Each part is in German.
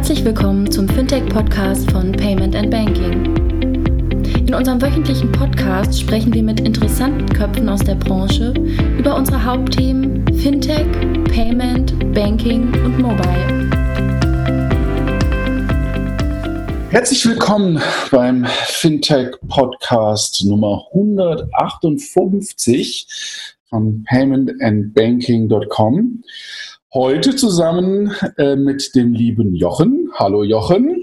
Herzlich willkommen zum Fintech-Podcast von Payment and Banking. In unserem wöchentlichen Podcast sprechen wir mit interessanten Köpfen aus der Branche über unsere Hauptthemen Fintech, Payment, Banking und Mobile. Herzlich willkommen beim Fintech Podcast Nummer 158 von paymentandbanking.com. Heute zusammen äh, mit dem lieben Jochen. Hallo Jochen.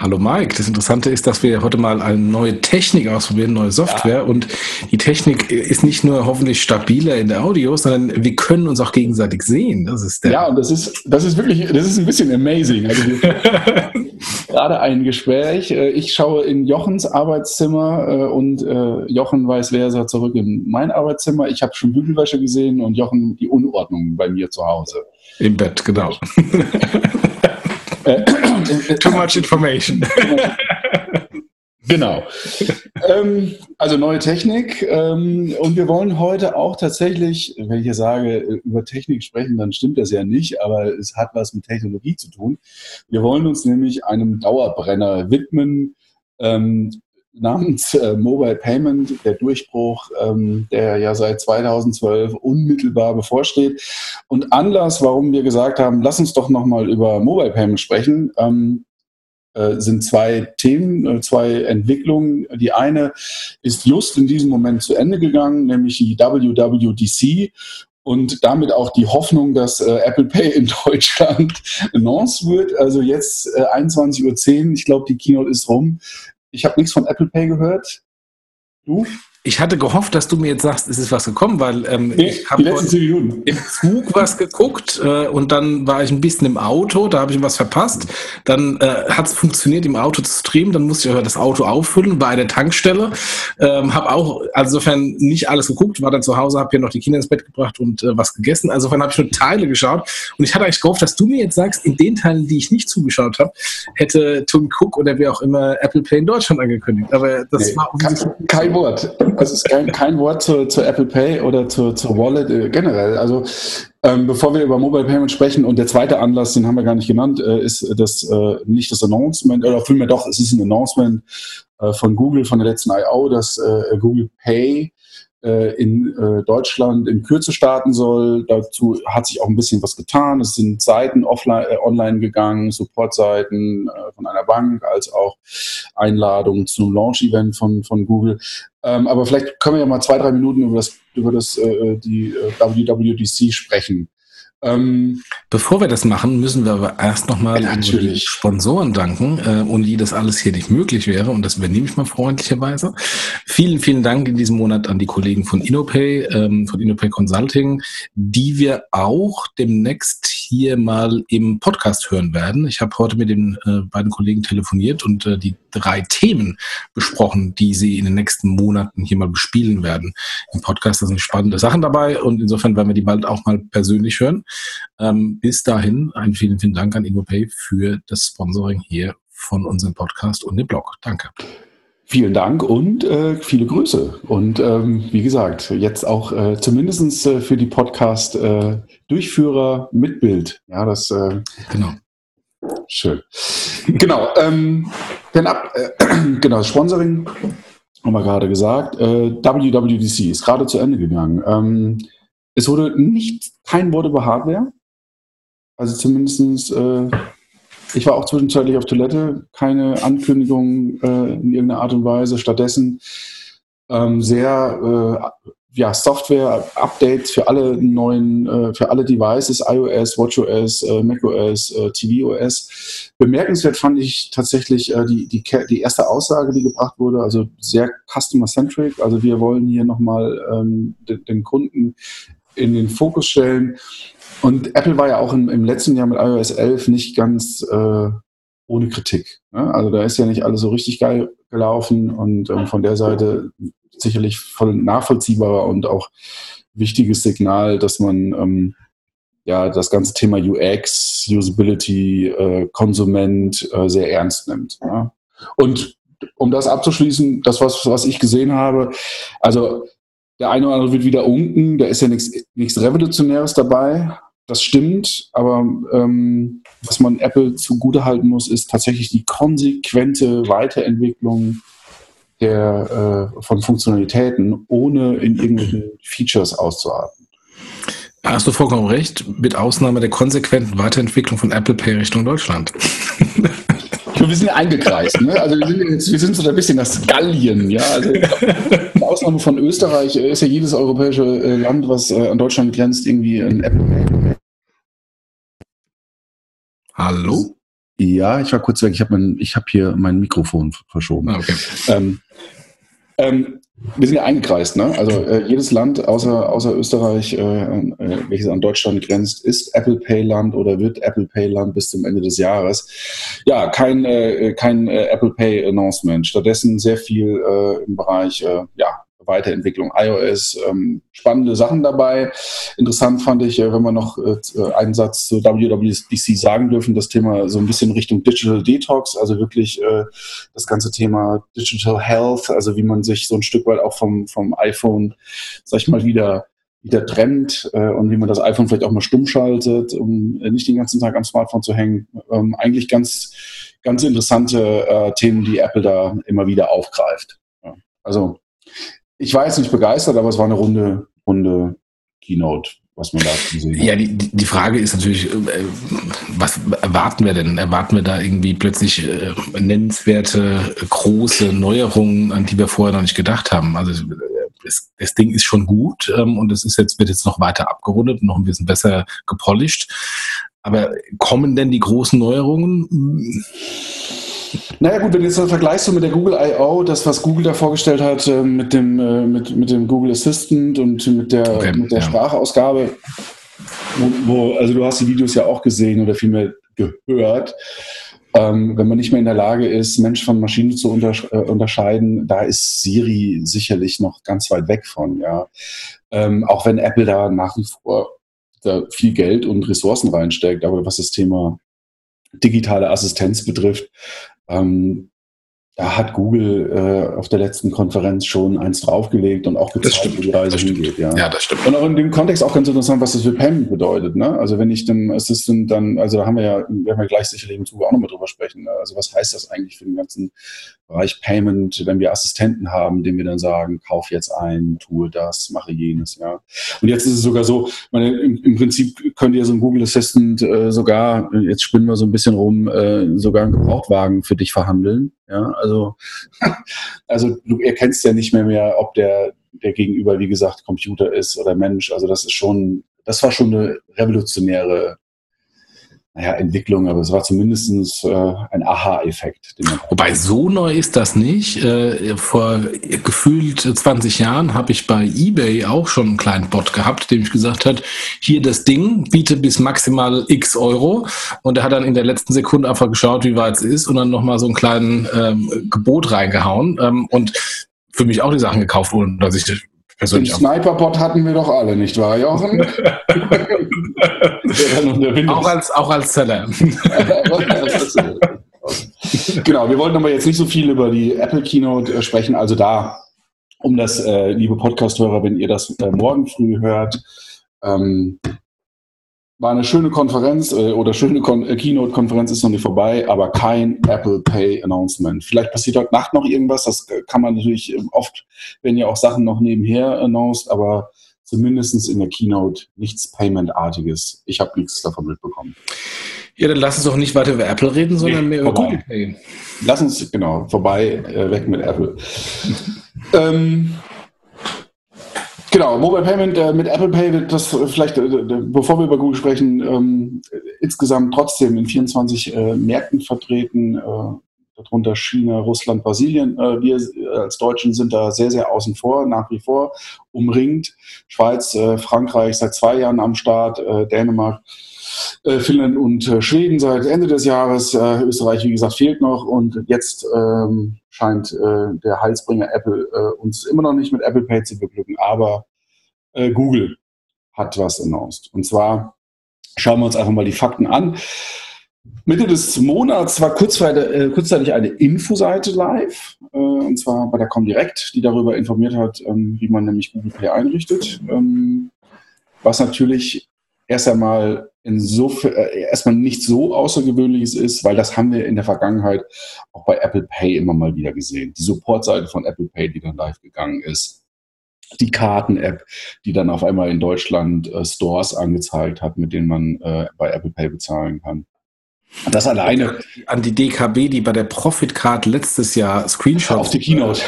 Hallo Mike, das Interessante ist, dass wir heute mal eine neue Technik ausprobieren, neue Software ja. und die Technik ist nicht nur hoffentlich stabiler in der Audio, sondern wir können uns auch gegenseitig sehen. Das ist der ja, und das ist, das ist wirklich, das ist ein bisschen amazing. Also gerade ein Gespräch. Äh, ich schaue in Jochens Arbeitszimmer äh, und äh, Jochen weiß, wer ist zurück in mein Arbeitszimmer. Ich habe schon Bügelwäsche gesehen und Jochen die Unordnung bei mir zu Hause. Im Bett, genau. Too much information. Genau. ähm, also neue Technik. Ähm, und wir wollen heute auch tatsächlich, wenn ich hier sage, über Technik sprechen, dann stimmt das ja nicht, aber es hat was mit Technologie zu tun. Wir wollen uns nämlich einem Dauerbrenner widmen, ähm, namens äh, Mobile Payment, der Durchbruch, ähm, der ja seit 2012 unmittelbar bevorsteht. Und Anlass, warum wir gesagt haben, lass uns doch nochmal über Mobile Payment sprechen, ähm, äh, sind zwei Themen, äh, zwei Entwicklungen. Die eine ist just in diesem Moment zu Ende gegangen, nämlich die WWDC und damit auch die Hoffnung, dass äh, Apple Pay in Deutschland announced wird. Also jetzt äh, 21.10 Uhr, ich glaube, die Keynote ist rum. Ich habe nichts von Apple Pay gehört. Du? Ich hatte gehofft, dass du mir jetzt sagst, es ist was gekommen, weil ähm, nee, ich habe im Zug was geguckt äh, und dann war ich ein bisschen im Auto, da habe ich was verpasst. Dann äh, hat es funktioniert, im Auto zu streamen, dann musste ich das Auto auffüllen bei der Tankstelle. Ähm, habe auch, also insofern nicht alles geguckt, war dann zu Hause, habe hier noch die Kinder ins Bett gebracht und äh, was gegessen. Also insofern habe ich nur Teile geschaut und ich hatte eigentlich gehofft, dass du mir jetzt sagst, in den Teilen, die ich nicht zugeschaut habe, hätte Tony Cook oder wer auch immer Apple Pay in Deutschland angekündigt. Aber das nee, war kein, kein Wort. Also es ist kein, kein Wort zu, zu, Apple Pay oder zu, zu Wallet äh, generell. Also ähm, bevor wir über Mobile Payment sprechen und der zweite Anlass, den haben wir gar nicht genannt, äh, ist das äh, nicht das Announcement, oder vielmehr doch, es ist ein Announcement äh, von Google von der letzten I.O., dass äh, Google Pay in äh, Deutschland in Kürze starten soll. Dazu hat sich auch ein bisschen was getan. Es sind Seiten offline, äh, online gegangen, Supportseiten äh, von einer Bank, als auch Einladungen zum Launch-Event von, von Google. Ähm, aber vielleicht können wir ja mal zwei, drei Minuten über das, über das äh, die äh, WWDC sprechen. Ähm, Bevor wir das machen, müssen wir aber erst nochmal die Sponsoren danken, äh, ohne die das alles hier nicht möglich wäre. Und das übernehme ich mal freundlicherweise. Vielen, vielen Dank in diesem Monat an die Kollegen von InnoPay, ähm, von InnoPay Consulting, die wir auch demnächst hier mal im Podcast hören werden. Ich habe heute mit den äh, beiden Kollegen telefoniert und äh, die drei Themen besprochen, die sie in den nächsten Monaten hier mal bespielen werden. Im Podcast da sind spannende Sachen dabei und insofern werden wir die bald auch mal persönlich hören. Ähm, bis dahin einen vielen, vielen Dank an InnoPay für das Sponsoring hier von unserem Podcast und dem Blog. Danke. Vielen Dank und äh, viele Grüße. Und ähm, wie gesagt, jetzt auch äh, zumindest äh, für die Podcast-Durchführer äh, mit Bild. Ja, das äh, genau. Schön. Genau. Ähm, denn ab, äh, genau, Sponsoring haben wir gerade gesagt. WWDC ist gerade zu Ende gegangen. Ähm, es wurde nicht kein Wort über Hardware. Also zumindestens äh, ich war auch zwischenzeitlich auf Toilette, keine Ankündigung äh, in irgendeiner Art und Weise. Stattdessen ähm, sehr äh, ja, Software-Updates für alle neuen, äh, für alle Devices, iOS, WatchOS, äh, macOS, äh, tvOS. Bemerkenswert fand ich tatsächlich äh, die, die, die erste Aussage, die gebracht wurde, also sehr customer-centric. Also wir wollen hier nochmal ähm, den, den Kunden in den Fokus stellen. Und Apple war ja auch im, im letzten Jahr mit iOS 11 nicht ganz äh, ohne Kritik. Ne? Also da ist ja nicht alles so richtig geil gelaufen und ähm, von der Seite sicherlich voll nachvollziehbarer und auch wichtiges Signal, dass man ähm, ja das ganze Thema UX, Usability, äh, Konsument äh, sehr ernst nimmt. Ja? Und um das abzuschließen, das was was ich gesehen habe, also der eine oder andere wird wieder unken, da ist ja nichts Revolutionäres dabei. das stimmt, aber ähm, was man Apple zugutehalten muss, ist tatsächlich die konsequente Weiterentwicklung der, äh, von Funktionalitäten, ohne in irgendwelchen Features auszuarten. Hast du vollkommen recht, mit Ausnahme der konsequenten Weiterentwicklung von Apple Pay Richtung Deutschland. wir sind ja eingekreist, ne? Also wir sind, jetzt, wir sind so ein bisschen das Gallien, ja. Also mit Ausnahme von Österreich ist ja jedes europäische äh, Land, was äh, an Deutschland grenzt, irgendwie ein Apple. Hallo? Ja, ich war kurz weg. Ich habe hab hier mein Mikrofon verschoben. Ah, okay. Ähm, ähm, wir sind ja eingekreist, ne? Also äh, jedes Land außer, außer Österreich, äh, äh, welches an Deutschland grenzt, ist Apple Pay Land oder wird Apple Pay Land bis zum Ende des Jahres. Ja, kein, äh, kein äh, Apple Pay Announcement. Stattdessen sehr viel im Bereich ja, Weiterentwicklung iOS. Ähm, spannende Sachen dabei. Interessant fand ich, äh, wenn wir noch äh, einen Satz zu WWDC sagen dürfen, das Thema so ein bisschen Richtung Digital Detox, also wirklich äh, das ganze Thema Digital Health, also wie man sich so ein Stück weit auch vom, vom iPhone, sag ich mal, wieder wieder trennt äh, und wie man das iPhone vielleicht auch mal stumm schaltet, um nicht den ganzen Tag am Smartphone zu hängen. Ähm, eigentlich ganz, ganz interessante äh, Themen, die Apple da immer wieder aufgreift. Ja. Also ich war jetzt nicht begeistert, aber es war eine runde, runde Keynote, was man da gesehen hat. Ja, die, die Frage ist natürlich, äh, was erwarten wir denn? Erwarten wir da irgendwie plötzlich äh, nennenswerte, große Neuerungen, an die wir vorher noch nicht gedacht haben? Also das, das Ding ist schon gut ähm, und es ist jetzt, wird jetzt noch weiter abgerundet und noch ein bisschen besser gepolished. Aber kommen denn die großen Neuerungen? Naja gut, wenn du jetzt das vergleichst so mit der Google I.O., das, was Google da vorgestellt hat äh, mit, dem, äh, mit, mit dem Google Assistant und mit der, okay, mit der ja. Sprachausgabe, wo, also du hast die Videos ja auch gesehen oder vielmehr gehört, ähm, wenn man nicht mehr in der Lage ist, Mensch von Maschine zu untersch äh, unterscheiden, da ist Siri sicherlich noch ganz weit weg von, ja. Ähm, auch wenn Apple da nach wie vor da viel Geld und Ressourcen reinsteckt, aber was das Thema digitale Assistenz betrifft, ähm, da hat Google äh, auf der letzten Konferenz schon eins draufgelegt und auch gezeigt, wo die Reise hingeht. Ja. ja, das stimmt. Und auch in dem Kontext auch ganz interessant, was das für Payment bedeutet. Ne? Also wenn ich dem Assistant dann, also da haben wir ja, werden wir gleich sicherlich im Zuge auch nochmal drüber sprechen. Ne? Also was heißt das eigentlich für den ganzen Bereich Payment, wenn wir Assistenten haben, denen wir dann sagen, kauf jetzt ein, tue das, mache jenes, ja. Und jetzt ist es sogar so, meine, im, im Prinzip könnt ihr so ein Google Assistant äh, sogar, jetzt spinnen wir so ein bisschen rum, äh, sogar einen Gebrauchtwagen für dich verhandeln. Ja, also, also du erkennst ja nicht mehr mehr, ob der, der Gegenüber, wie gesagt, Computer ist oder Mensch. Also das ist schon, das war schon eine revolutionäre naja, Entwicklung, aber es war zumindest äh, ein Aha-Effekt. Wobei so neu ist das nicht. Äh, vor gefühlt 20 Jahren habe ich bei eBay auch schon einen kleinen Bot gehabt, dem ich gesagt hat, hier das Ding, biete bis maximal x Euro. Und er hat dann in der letzten Sekunde einfach geschaut, wie weit es ist und dann nochmal so einen kleinen ähm, Gebot reingehauen. Ähm, und für mich auch die Sachen gekauft, ohne dass ich den Sniper-Bot hatten wir doch alle, nicht wahr, Jochen? auch, als, auch als Seller. genau, wir wollten aber jetzt nicht so viel über die Apple Keynote äh, sprechen. Also da, um das, äh, liebe Podcast-Hörer, wenn ihr das äh, morgen früh hört, ähm, war eine schöne Konferenz äh, oder schöne Kon äh, Keynote-Konferenz ist noch nicht vorbei, aber kein Apple Pay Announcement. Vielleicht passiert heute Nacht noch irgendwas, das äh, kann man natürlich ähm, oft, wenn ja auch Sachen noch nebenher announced, aber zumindest in der Keynote nichts Payment-artiges. Ich habe nichts davon mitbekommen. Ja, dann lass uns doch nicht weiter über Apple reden, sondern nee, mehr über Google Pay. Lass uns, genau, vorbei, äh, weg mit Apple. ähm, Genau, Mobile Payment äh, mit Apple Pay, das äh, vielleicht, äh, bevor wir über Google sprechen, ähm, insgesamt trotzdem in 24 äh, Märkten vertreten, äh, darunter China, Russland, Brasilien. Äh, wir als Deutschen sind da sehr, sehr außen vor, nach wie vor umringt. Schweiz, Frankreich seit zwei Jahren am Start, Dänemark, Finnland und Schweden seit Ende des Jahres. Österreich, wie gesagt, fehlt noch und jetzt ähm, scheint äh, der Heilsbringer Apple äh, uns immer noch nicht mit Apple Pay zu beglücken, aber äh, Google hat was announced. Und zwar schauen wir uns einfach mal die Fakten an. Mitte des Monats war kurzzeitig, äh, eine Infoseite live, äh, und zwar bei der Comdirect, die darüber informiert hat, ähm, wie man nämlich Google Pay einrichtet. Ähm, was natürlich erst einmal insofern äh, erstmal nicht so außergewöhnliches ist, weil das haben wir in der Vergangenheit auch bei Apple Pay immer mal wieder gesehen. Die Supportseite von Apple Pay, die dann live gegangen ist. Die Karten-App, die dann auf einmal in Deutschland äh, Stores angezeigt hat, mit denen man äh, bei Apple Pay bezahlen kann. Das alleine. An die DKB, die bei der Profit Card letztes Jahr Screenshots auf die Keynote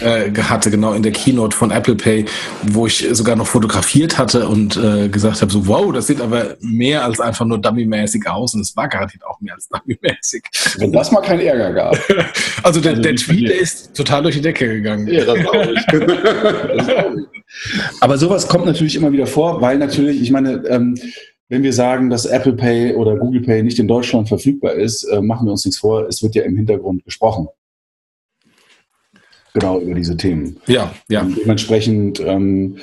äh, hatte, genau in der Keynote von Apple Pay, wo ich sogar noch fotografiert hatte und äh, gesagt habe, so wow, das sieht aber mehr als einfach nur dummymäßig aus und es war garantiert auch mehr als dummymäßig. Wenn das mal keinen Ärger gab. also der, also der Tweet ist total durch die Decke gegangen. Ja, das glaube ich. das glaub ich. Aber sowas kommt natürlich immer wieder vor, weil natürlich, ich meine, ähm, wenn wir sagen, dass Apple Pay oder Google Pay nicht in Deutschland verfügbar ist, äh, machen wir uns nichts vor, es wird ja im Hintergrund gesprochen. Genau über diese Themen. Ja, ja. Und dementsprechend ähm,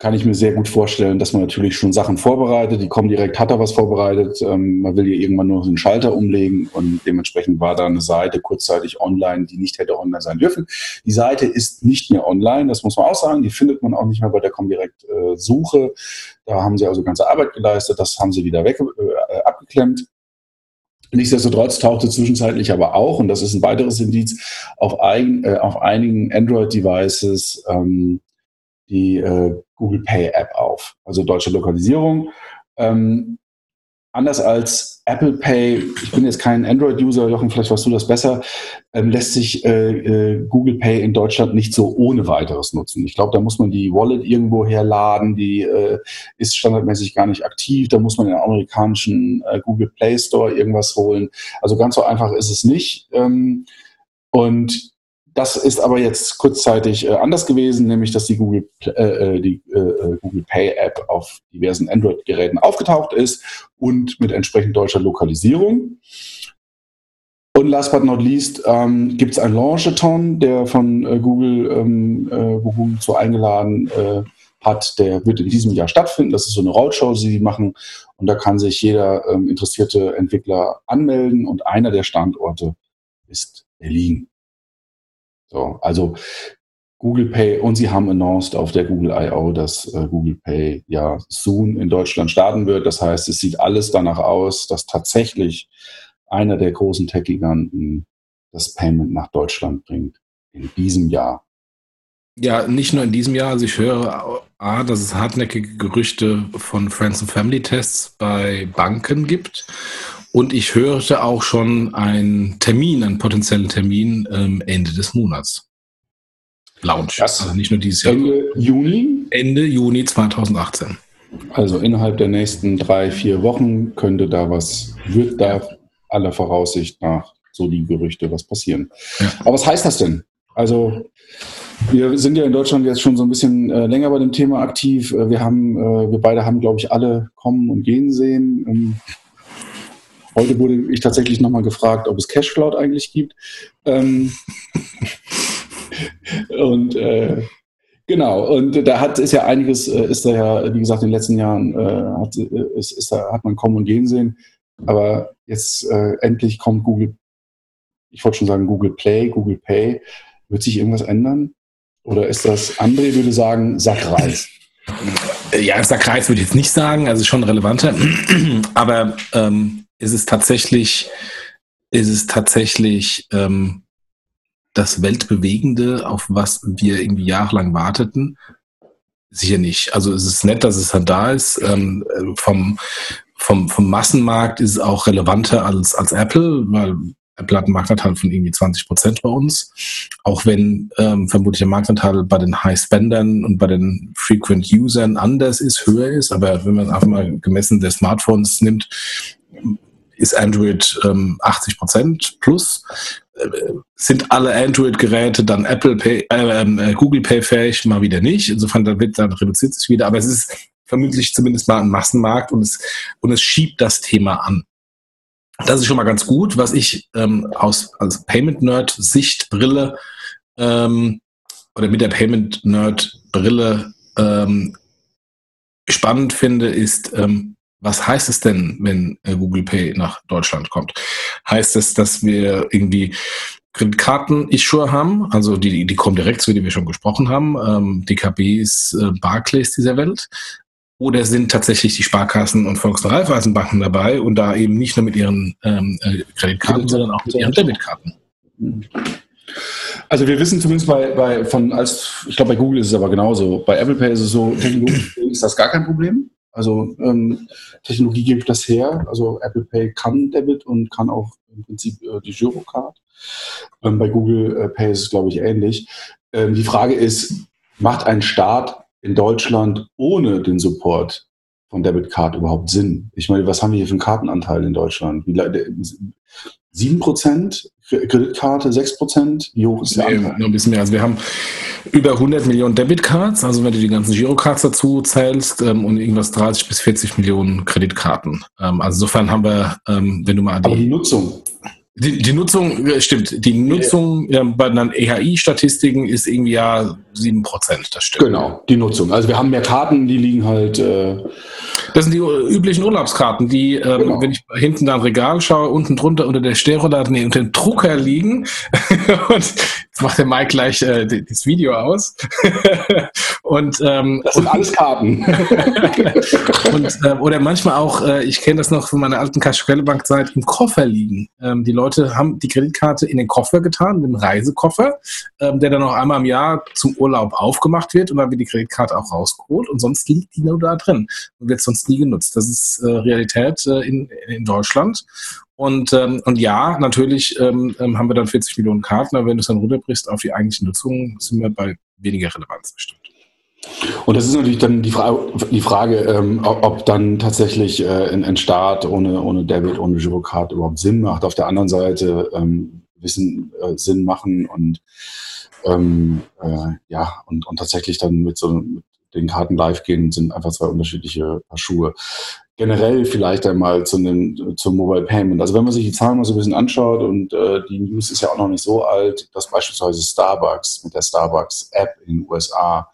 kann ich mir sehr gut vorstellen, dass man natürlich schon Sachen vorbereitet. Die kommen direkt, hat er was vorbereitet. Ähm, man will hier irgendwann nur den Schalter umlegen und dementsprechend war da eine Seite kurzzeitig online, die nicht hätte online sein dürfen. Die Seite ist nicht mehr online, das muss man auch sagen. Die findet man auch nicht mehr bei der Comdirect äh, Suche. Da haben sie also ganze Arbeit geleistet. Das haben sie wieder weg, äh, abgeklemmt. Nichtsdestotrotz tauchte zwischenzeitlich aber auch, und das ist ein weiteres Indiz, auf, ein, äh, auf einigen Android-Devices ähm, die äh, Google Pay App auf, also deutsche Lokalisierung. Ähm, anders als Apple Pay, ich bin jetzt kein Android-User, Jochen, vielleicht weißt du das besser, ähm, lässt sich äh, äh, Google Pay in Deutschland nicht so ohne weiteres nutzen. Ich glaube, da muss man die Wallet irgendwo herladen, die äh, ist standardmäßig gar nicht aktiv, da muss man den amerikanischen äh, Google Play Store irgendwas holen. Also ganz so einfach ist es nicht. Ähm, und das ist aber jetzt kurzzeitig äh, anders gewesen, nämlich dass die Google, äh, äh die, äh, äh, Google Pay App auf diversen Android-Geräten aufgetaucht ist und mit entsprechend deutscher Lokalisierung. Und last but not least ähm, gibt es ein Launchathon, der von Google, ähm, wo Google so eingeladen hat. Der wird in diesem Jahr stattfinden. Das ist so eine Roadshow, die sie machen. Und da kann sich jeder ähm, interessierte Entwickler anmelden. Und einer der Standorte ist Berlin. So, also Google Pay und sie haben announced auf der Google I.O., dass äh, Google Pay ja soon in Deutschland starten wird. Das heißt, es sieht alles danach aus, dass tatsächlich einer der großen Tech-Giganten das Payment nach Deutschland bringt in diesem Jahr. Ja, nicht nur in diesem Jahr. Also ich höre A, dass es hartnäckige Gerüchte von Friends and Family Tests bei Banken gibt. Und ich hörte auch schon einen Termin, einen potenziellen Termin ähm, Ende des Monats. Launch. Das also nicht nur dieses Jahr. Ende Juni? Ende Juni 2018. Also innerhalb der nächsten drei, vier Wochen könnte da was, wird da aller Voraussicht nach so die Gerüchte was passieren. Ja. Aber was heißt das denn? Also wir sind ja in Deutschland jetzt schon so ein bisschen äh, länger bei dem Thema aktiv. Äh, wir haben, äh, wir beide haben, glaube ich, alle kommen und gehen sehen. Ähm, Heute wurde ich tatsächlich nochmal gefragt, ob es Cashcloud eigentlich gibt. Ähm und äh, genau, und da hat ist ja einiges, äh, ist da ja, wie gesagt, in den letzten Jahren äh, hat, äh, ist, ist da, hat man kommen und gehen sehen. Aber jetzt äh, endlich kommt Google, ich wollte schon sagen Google Play, Google Pay. Wird sich irgendwas ändern? Oder ist das, André würde sagen, Sackreis? Ja, Sackreis würde ich jetzt nicht sagen, also schon relevanter. Aber ähm, ist es tatsächlich, ist es tatsächlich ähm, das Weltbewegende, auf was wir irgendwie jahrelang warteten? Sicher nicht. Also es ist nett, dass es dann da ist. Ähm, vom, vom, vom Massenmarkt ist es auch relevanter als, als Apple, weil Apple hat einen Marktanteil von irgendwie 20 Prozent bei uns. Auch wenn ähm, vermutlich der Marktanteil bei den High-Spendern und bei den Frequent-Usern anders ist, höher ist. Aber wenn man einfach mal gemessen der Smartphones nimmt, ist Android ähm, 80 Prozent plus. Äh, sind alle Android-Geräte dann Apple Pay, äh, ähm, äh, Google Pay fähig? Mal wieder nicht. Insofern dann, wird, dann reduziert sich wieder. Aber es ist vermutlich zumindest mal ein Massenmarkt und es, und es schiebt das Thema an. Das ist schon mal ganz gut, was ich ähm, aus als Payment Nerd Sichtbrille ähm, oder mit der Payment Nerd Brille ähm, spannend finde, ist, ähm, was heißt es denn, wenn äh, Google Pay nach Deutschland kommt? Heißt es, dass wir irgendwie Kreditkarten-Issuer haben, also die, die kommen direkt, zu die wir schon gesprochen haben, ähm, DKBs, äh, Barclays dieser Welt? Oder sind tatsächlich die Sparkassen und Volks- und Raiffeisenbanken dabei und da eben nicht nur mit ihren ähm, äh, Kreditkarten, sondern auch mit ihren Debitkarten? Also wir wissen zumindest bei, bei von als ich glaube bei Google ist es aber genauso. Bei Apple Pay ist es so, ist das gar kein Problem. Also ähm, Technologie gibt das her. Also Apple Pay kann Debit und kann auch im Prinzip äh, die Girocard. Ähm, bei Google äh, Pay ist es glaube ich ähnlich. Ähm, die Frage ist, macht ein Staat in Deutschland ohne den Support von Debit Card überhaupt Sinn? Ich meine, was haben wir hier für einen Kartenanteil in Deutschland? Wie, 7% Kreditkarte, 6%? Wie hoch ist der nee, Noch ein bisschen mehr. Also wir haben über 100 Millionen Debitcards, also wenn du die ganzen Girocards dazu zählst ähm, und irgendwas 30 bis 40 Millionen Kreditkarten. Ähm, also insofern haben wir, ähm, wenn du mal die... Aber die Nutzung? Die, die Nutzung, äh, stimmt, die Nutzung ja, bei den EHI-Statistiken ist irgendwie ja 7%, das stimmt. Genau, die Nutzung. Also wir haben mehr Karten, die liegen halt. Äh das sind die üblichen Urlaubskarten, die, ähm, genau. wenn ich hinten da ein Regal schaue, unten drunter unter der Stereoladen, nee, unter dem Drucker liegen. und jetzt macht der Mike gleich äh, das Video aus. und ähm, das sind alles Karten. und, äh, oder manchmal auch, äh, ich kenne das noch von meiner alten Bank-Zeit, im Koffer liegen. Ähm, die Leute haben die Kreditkarte in den Koffer getan, den Reisekoffer, ähm, der dann noch einmal im Jahr zum Urlaub aufgemacht wird und dann wird die Kreditkarte auch rausgeholt und sonst liegt die nur da drin und wird sonst nie genutzt. Das ist äh, Realität äh, in, in Deutschland. Und, ähm, und ja, natürlich ähm, ähm haben wir dann 40 Millionen Karten, aber wenn du es dann runterbrichst auf die eigentliche Nutzung, sind wir bei weniger Relevanz bestimmt. Und das ist natürlich dann die Frage, die Frage ähm, ob dann tatsächlich äh, ein, Staat ohne, ohne Debit, ohne Girocard überhaupt Sinn macht. Auf der anderen Seite ähm, Wissen äh, Sinn machen und ähm, äh, ja, und, und tatsächlich dann mit so mit den Karten live gehen, sind einfach zwei unterschiedliche Paar Schuhe. Generell vielleicht einmal zu einem, zum Mobile Payment. Also wenn man sich die Zahlen mal so ein bisschen anschaut und äh, die News ist ja auch noch nicht so alt, dass beispielsweise Starbucks mit der Starbucks App in den USA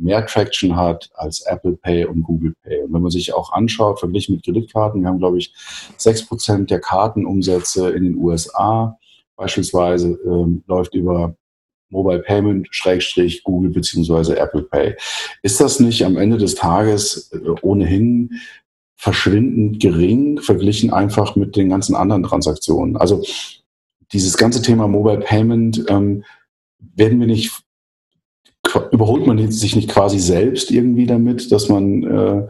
mehr Traction hat als Apple Pay und Google Pay. Und wenn man sich auch anschaut, verglichen mit Kreditkarten, wir haben, glaube ich, sechs Prozent der Kartenumsätze in den USA beispielsweise ähm, läuft über Mobile Payment, Schrägstrich, Google beziehungsweise Apple Pay. Ist das nicht am Ende des Tages äh, ohnehin verschwindend gering verglichen einfach mit den ganzen anderen Transaktionen? Also dieses ganze Thema Mobile Payment, ähm, werden wir nicht, überholt man sich nicht quasi selbst irgendwie damit, dass man äh,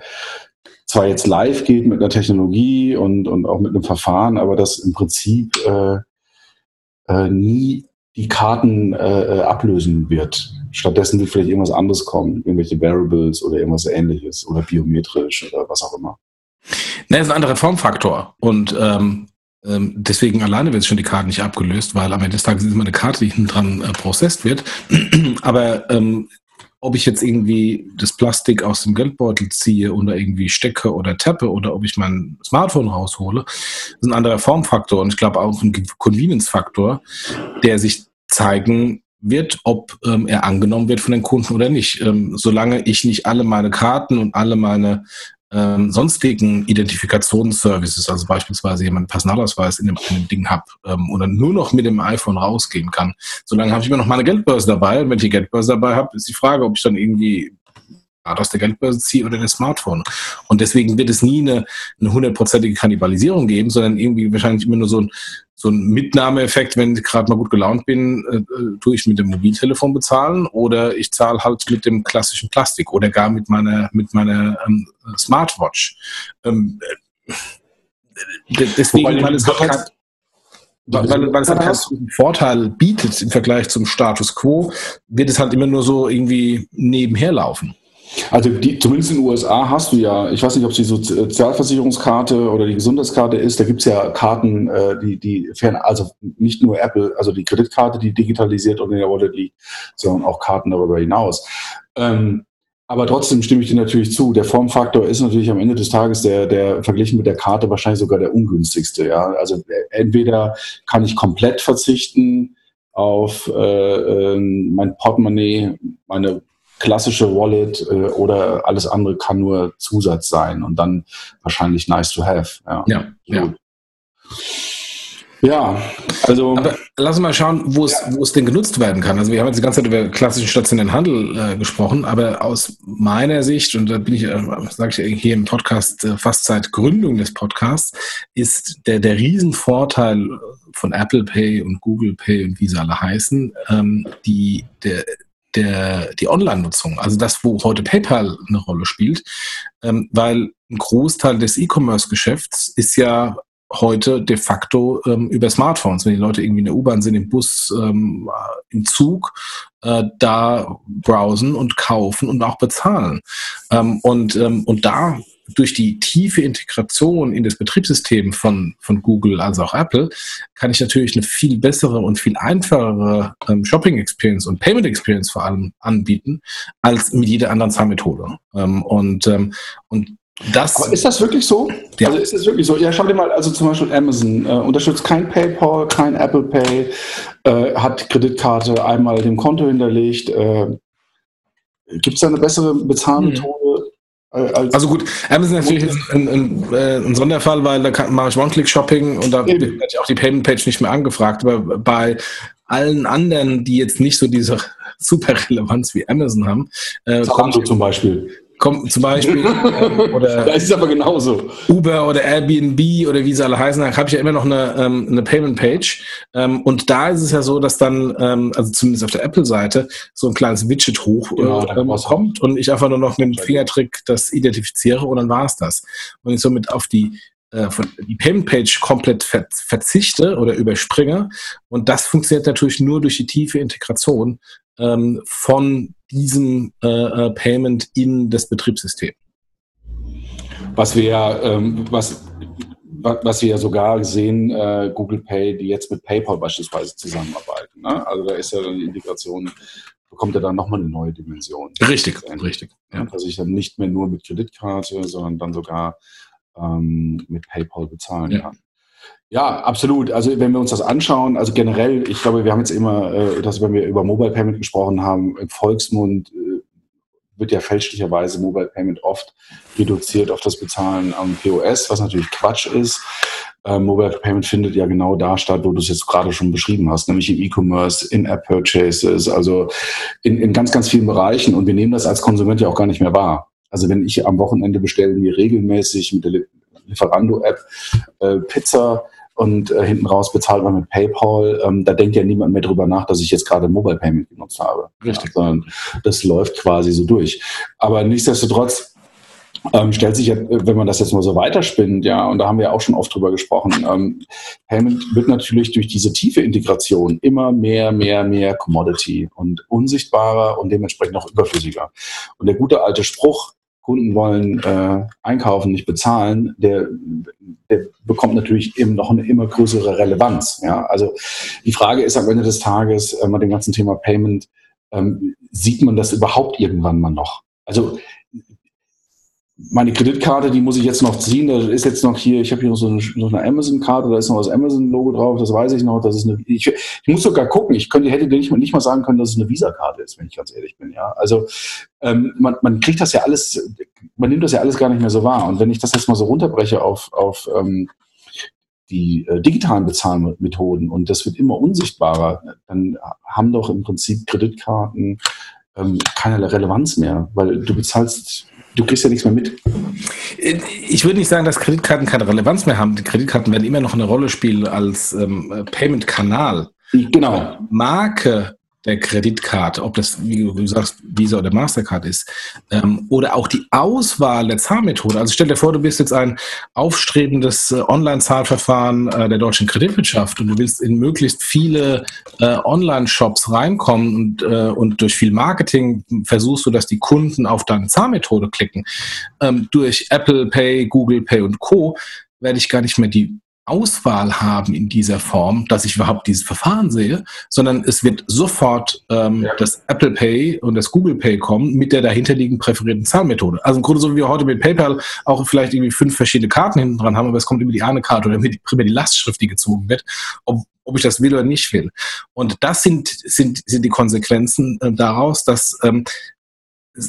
zwar jetzt live geht mit einer Technologie und, und auch mit einem Verfahren, aber das im Prinzip äh, äh, nie die Karten äh, äh, ablösen wird. Stattdessen wird vielleicht irgendwas anderes kommen, irgendwelche Variables oder irgendwas ähnliches oder biometrisch oder was auch immer. Ne, ist ein anderer Formfaktor. Und ähm, ähm, deswegen alleine wird schon die Karte nicht abgelöst, weil am Ende des Tages ist immer eine Karte, die hinten dran äh, prozessiert wird. Aber ähm, ob ich jetzt irgendwie das Plastik aus dem Geldbeutel ziehe oder irgendwie stecke oder tappe oder ob ich mein Smartphone raushole, ist ein anderer Formfaktor und ich glaube auch ein Convenience-Faktor, der sich zeigen wird, ob ähm, er angenommen wird von den Kunden oder nicht. Ähm, solange ich nicht alle meine Karten und alle meine ähm, sonstigen Identifikationsservices, also beispielsweise jemand Personalausweis in dem, in dem Ding habe ähm, oder nur noch mit dem iPhone rausgehen kann, solange habe ich immer noch meine Geldbörse dabei. Und wenn ich die Geldbörse dabei habe, ist die Frage, ob ich dann irgendwie aus der Geldbörse ziehe oder das Smartphone. Und deswegen wird es nie eine, eine hundertprozentige Kannibalisierung geben, sondern irgendwie wahrscheinlich immer nur so ein, so ein Mitnahmeeffekt, wenn ich gerade mal gut gelaunt bin, äh, äh, tue ich mit dem Mobiltelefon bezahlen oder ich zahle halt mit dem klassischen Plastik oder gar mit meiner, mit meiner ähm, Smartwatch. Ähm, äh, deswegen, weil es halt weil, weil, weil es halt keinen Vorteil bietet im Vergleich zum Status quo, wird es halt immer nur so irgendwie nebenher laufen. Also die, zumindest in den USA hast du ja, ich weiß nicht, ob es die Sozialversicherungskarte oder die Gesundheitskarte ist, da gibt es ja Karten, äh, die, die fern, also nicht nur Apple, also die Kreditkarte, die digitalisiert und in der Wallet liegt, sondern auch Karten darüber hinaus. Ähm, aber trotzdem stimme ich dir natürlich zu. Der Formfaktor ist natürlich am Ende des Tages der, der verglichen mit der Karte wahrscheinlich sogar der ungünstigste. Ja, also äh, entweder kann ich komplett verzichten auf äh, ähm, mein Portemonnaie, meine klassische Wallet äh, oder alles andere kann nur Zusatz sein und dann wahrscheinlich nice to have. Ja, ja. ja. Ja, also. Aber lass uns mal schauen, wo es, ja. wo es denn genutzt werden kann. Also wir haben jetzt die ganze Zeit über klassischen stationären Handel äh, gesprochen, aber aus meiner Sicht, und da bin ich, äh, sage ich hier im Podcast äh, fast seit Gründung des Podcasts, ist der, der Riesenvorteil von Apple Pay und Google Pay und wie sie alle heißen, ähm, die, der, der, die Online-Nutzung, also das, wo heute PayPal eine Rolle spielt, ähm, weil ein Großteil des E-Commerce-Geschäfts ist ja heute de facto ähm, über Smartphones, wenn die Leute irgendwie in der U-Bahn sind, im Bus, ähm, im Zug, äh, da browsen und kaufen und auch bezahlen. Ähm, und, ähm, und da durch die tiefe Integration in das Betriebssystem von, von Google als auch Apple kann ich natürlich eine viel bessere und viel einfachere ähm, Shopping Experience und Payment Experience vor allem anbieten als mit jeder anderen Zahlmethode. Ähm, und, ähm, und das Aber ist das wirklich so? Ja. Also ist es wirklich so? Ja, schau dir mal, also zum Beispiel Amazon äh, unterstützt kein PayPal, kein Apple Pay, äh, hat Kreditkarte einmal dem Konto hinterlegt. Äh, Gibt es da eine bessere Bezahlmethode? Hm. Also gut, Amazon ist natürlich ein, ein, äh, ein, Sonderfall, weil da kann, mache ich One-Click-Shopping und da wird auch die Payment-Page nicht mehr angefragt. Aber bei allen anderen, die jetzt nicht so diese super Relevanz wie Amazon haben, äh, Zalando zum Beispiel kommt zum Beispiel ähm, oder da ist aber genauso. Uber oder Airbnb oder wie sie alle heißen, da habe ich ja immer noch eine, ähm, eine Payment Page ähm, und da ist es ja so, dass dann ähm, also zumindest auf der Apple Seite so ein kleines Widget hoch genau, äh, kommt und ich einfach nur noch mit dem Fingertrick das identifiziere und dann war es das. Und ich somit auf die äh, von die Payment Page komplett verzichte oder überspringe und das funktioniert natürlich nur durch die tiefe Integration ähm, von diesem äh, äh, Payment in das Betriebssystem. Was wir ja, ähm, was, was wir ja sogar sehen, äh, Google Pay, die jetzt mit PayPal beispielsweise zusammenarbeiten. Ne? Also da ist ja dann die Integration, bekommt ja dann nochmal eine neue Dimension. Richtig, richtig. Ja. Dass ich dann nicht mehr nur mit Kreditkarte, sondern dann sogar ähm, mit PayPal bezahlen ja. kann. Ja, absolut. Also wenn wir uns das anschauen, also generell, ich glaube, wir haben jetzt immer, äh, dass wenn wir über Mobile Payment gesprochen haben, im Volksmund äh, wird ja fälschlicherweise Mobile Payment oft reduziert auf das Bezahlen am POS, was natürlich Quatsch ist. Äh, Mobile Payment findet ja genau da statt, wo du es jetzt gerade schon beschrieben hast, nämlich im E-Commerce, in In-App-Purchases, also in, in ganz, ganz vielen Bereichen. Und wir nehmen das als Konsument ja auch gar nicht mehr wahr. Also wenn ich am Wochenende bestelle mir regelmäßig mit der Lieferando-App äh, Pizza, und äh, hinten raus bezahlt man mit PayPal. Ähm, da denkt ja niemand mehr drüber nach, dass ich jetzt gerade Mobile Payment genutzt habe. Richtig. Ja, sondern das läuft quasi so durch. Aber nichtsdestotrotz ähm, stellt sich ja, wenn man das jetzt mal so weiterspinnt, ja, und da haben wir auch schon oft drüber gesprochen, ähm, Payment wird natürlich durch diese tiefe Integration immer mehr, mehr, mehr Commodity und unsichtbarer und dementsprechend auch überflüssiger. Und der gute alte Spruch, Kunden wollen äh, einkaufen, nicht bezahlen, der, der bekommt natürlich eben noch eine immer größere Relevanz. Ja? Also die Frage ist am Ende des Tages, äh, mit dem ganzen Thema Payment, ähm, sieht man das überhaupt irgendwann mal noch? Also meine Kreditkarte, die muss ich jetzt noch ziehen. Da ist jetzt noch hier, ich habe hier noch so eine, eine Amazon-Karte, da ist noch das Amazon-Logo drauf, das weiß ich noch. Das ist eine, ich, ich muss sogar gucken, ich könnte, hätte nicht, nicht mal sagen können, dass es eine Visa-Karte ist, wenn ich ganz ehrlich bin. Ja, also ähm, man, man kriegt das ja alles, man nimmt das ja alles gar nicht mehr so wahr. Und wenn ich das jetzt mal so runterbreche auf, auf ähm, die äh, digitalen Bezahlmethoden und das wird immer unsichtbarer, dann haben doch im Prinzip Kreditkarten ähm, keine Relevanz mehr, weil du bezahlst du kriegst ja nichts mehr mit. Ich würde nicht sagen, dass Kreditkarten keine Relevanz mehr haben. Die Kreditkarten werden immer noch eine Rolle spielen als ähm, Payment-Kanal. Genau. Marke der Kreditkarte, ob das, wie du sagst, Visa oder Mastercard ist, ähm, oder auch die Auswahl der Zahlmethode. Also stell dir vor, du bist jetzt ein aufstrebendes äh, Online-Zahlverfahren äh, der deutschen Kreditwirtschaft und du willst in möglichst viele äh, Online-Shops reinkommen und, äh, und durch viel Marketing versuchst du, dass die Kunden auf deine Zahlmethode klicken. Ähm, durch Apple Pay, Google Pay und Co. werde ich gar nicht mehr die Auswahl haben in dieser Form, dass ich überhaupt dieses Verfahren sehe, sondern es wird sofort ähm, ja. das Apple Pay und das Google Pay kommen mit der dahinterliegenden präferierten Zahlmethode. Also im Grunde so wie wir heute mit PayPal auch vielleicht irgendwie fünf verschiedene Karten hinten dran haben, aber es kommt immer die eine Karte oder immer die Lastschrift, die gezogen wird, ob, ob ich das will oder nicht will. Und das sind, sind, sind die Konsequenzen äh, daraus, dass ähm,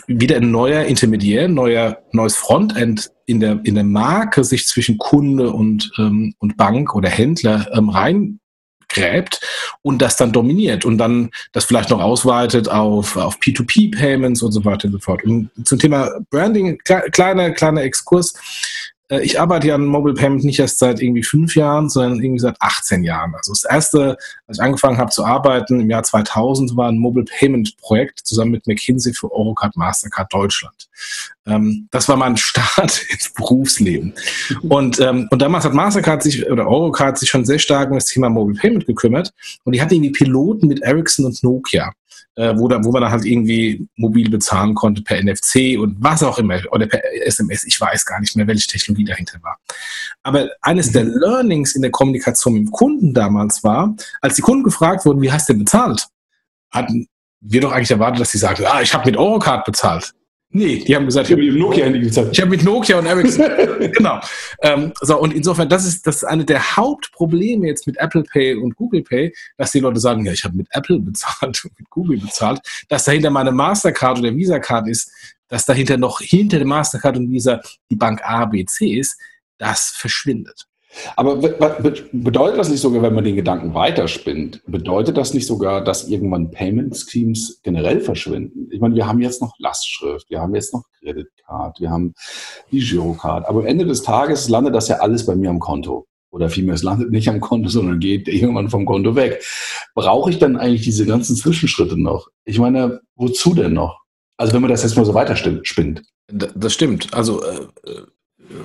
wieder ein neuer Intermediär, neuer, neues Frontend in der, in der Marke sich zwischen Kunde und, ähm, und Bank oder Händler ähm, reingräbt und das dann dominiert und dann das vielleicht noch ausweitet auf, auf P2P-Payments und so weiter und so fort. Und zum Thema Branding, kleiner, kleiner Exkurs. Äh, ich arbeite ja an Mobile Payment nicht erst seit irgendwie fünf Jahren, sondern irgendwie seit 18 Jahren. Also das erste, als ich angefangen habe zu arbeiten im Jahr 2000, war ein Mobile Payment Projekt zusammen mit McKinsey für Eurocard Mastercard Deutschland. Ähm, das war mein Start ins Berufsleben. Und, ähm, und damals hat Mastercard sich oder Eurocard sich schon sehr stark um das Thema Mobile Payment gekümmert. Und die hatten irgendwie Piloten mit Ericsson und Nokia äh, wo, da, wo man dann halt irgendwie mobil bezahlen konnte per NFC und was auch immer oder per SMS. Ich weiß gar nicht mehr, welche Technologie dahinter war. Aber eines mhm. der Learnings in der Kommunikation mit dem Kunden damals war, als die Kunden gefragt wurden, wie hast du denn bezahlt, hatten wir doch eigentlich erwartet, dass sie sagen, ah, ich habe mit Eurocard bezahlt. Nee, die haben gesagt, ich habe mit Nokia Handy gezahlt. Ich habe mit Nokia und Ericsson. genau. Ähm, so, und insofern, das ist, das ist eine der Hauptprobleme jetzt mit Apple Pay und Google Pay, dass die Leute sagen, ja, ich habe mit Apple bezahlt und mit Google bezahlt, dass dahinter meine Mastercard oder Visa-Card ist, dass dahinter noch hinter der Mastercard und Visa die Bank A, B, C ist, das verschwindet. Aber bedeutet das nicht sogar, wenn man den Gedanken weiterspinnt, bedeutet das nicht sogar, dass irgendwann Payment Schemes generell verschwinden? Ich meine, wir haben jetzt noch Lastschrift, wir haben jetzt noch Credit Card, wir haben die Girocard, aber am Ende des Tages landet das ja alles bei mir am Konto. Oder vielmehr, es landet nicht am Konto, sondern geht irgendwann vom Konto weg. Brauche ich dann eigentlich diese ganzen Zwischenschritte noch? Ich meine, wozu denn noch? Also wenn man das jetzt mal so weiterspinnt. Das stimmt. Also äh,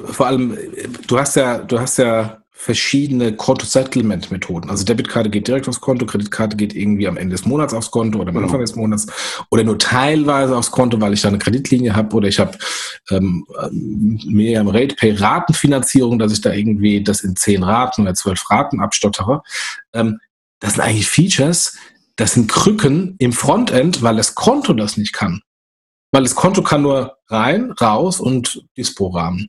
vor allem, du hast ja, du hast ja verschiedene Konto-Settlement-Methoden. Also Debitkarte geht direkt aufs Konto, Kreditkarte geht irgendwie am Ende des Monats aufs Konto oder am Anfang des Monats oder nur teilweise aufs Konto, weil ich da eine Kreditlinie habe oder ich habe ähm, mehr im Rate-Pay-Ratenfinanzierung, dass ich da irgendwie das in zehn Raten oder zwölf Raten abstottere. Ähm, das sind eigentlich Features, das sind Krücken im Frontend, weil das Konto das nicht kann. Weil das Konto kann nur rein, raus und Dispo-Rahmen.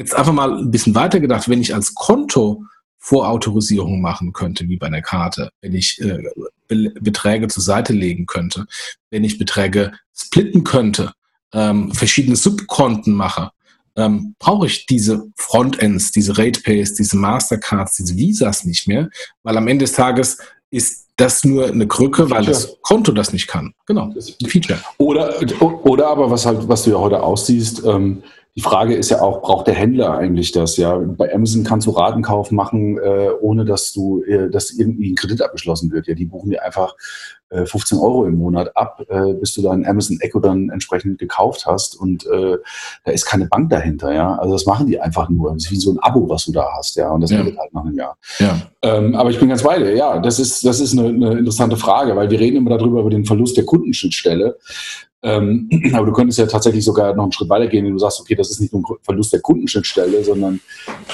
Jetzt einfach mal ein bisschen weiter gedacht, wenn ich als Konto Vorautorisierung machen könnte, wie bei einer Karte, wenn ich äh, Beträge zur Seite legen könnte, wenn ich Beträge splitten könnte, ähm, verschiedene Subkonten mache, ähm, brauche ich diese Frontends, diese RatePays, diese Mastercards, diese Visas nicht mehr, weil am Ende des Tages ist das nur eine Krücke, weil das Konto das nicht kann. Genau, das ist ein Feature. Oder, oder aber was halt, was du ja heute aussiehst, ähm, die Frage ist ja auch, braucht der Händler eigentlich das? Ja, bei Amazon kannst du Ratenkauf machen, äh, ohne dass du, äh, dass irgendwie ein Kredit abgeschlossen wird. Ja, die buchen dir einfach äh, 15 Euro im Monat ab, äh, bis du dein Amazon Echo dann entsprechend gekauft hast und äh, da ist keine Bank dahinter. Ja, also das machen die einfach nur. Das ist wie so ein Abo, was du da hast. Ja, und das ja. endet halt nach einem Jahr. Ja. Ähm, aber ich bin ganz bei dir. Ja, das ist das ist eine, eine interessante Frage, weil wir reden immer darüber über den Verlust der Kundenschnittstelle. Ähm, aber du könntest ja tatsächlich sogar noch einen Schritt weiter gehen, wenn du sagst, okay, das ist nicht nur ein Verlust der Kundenschnittstelle, sondern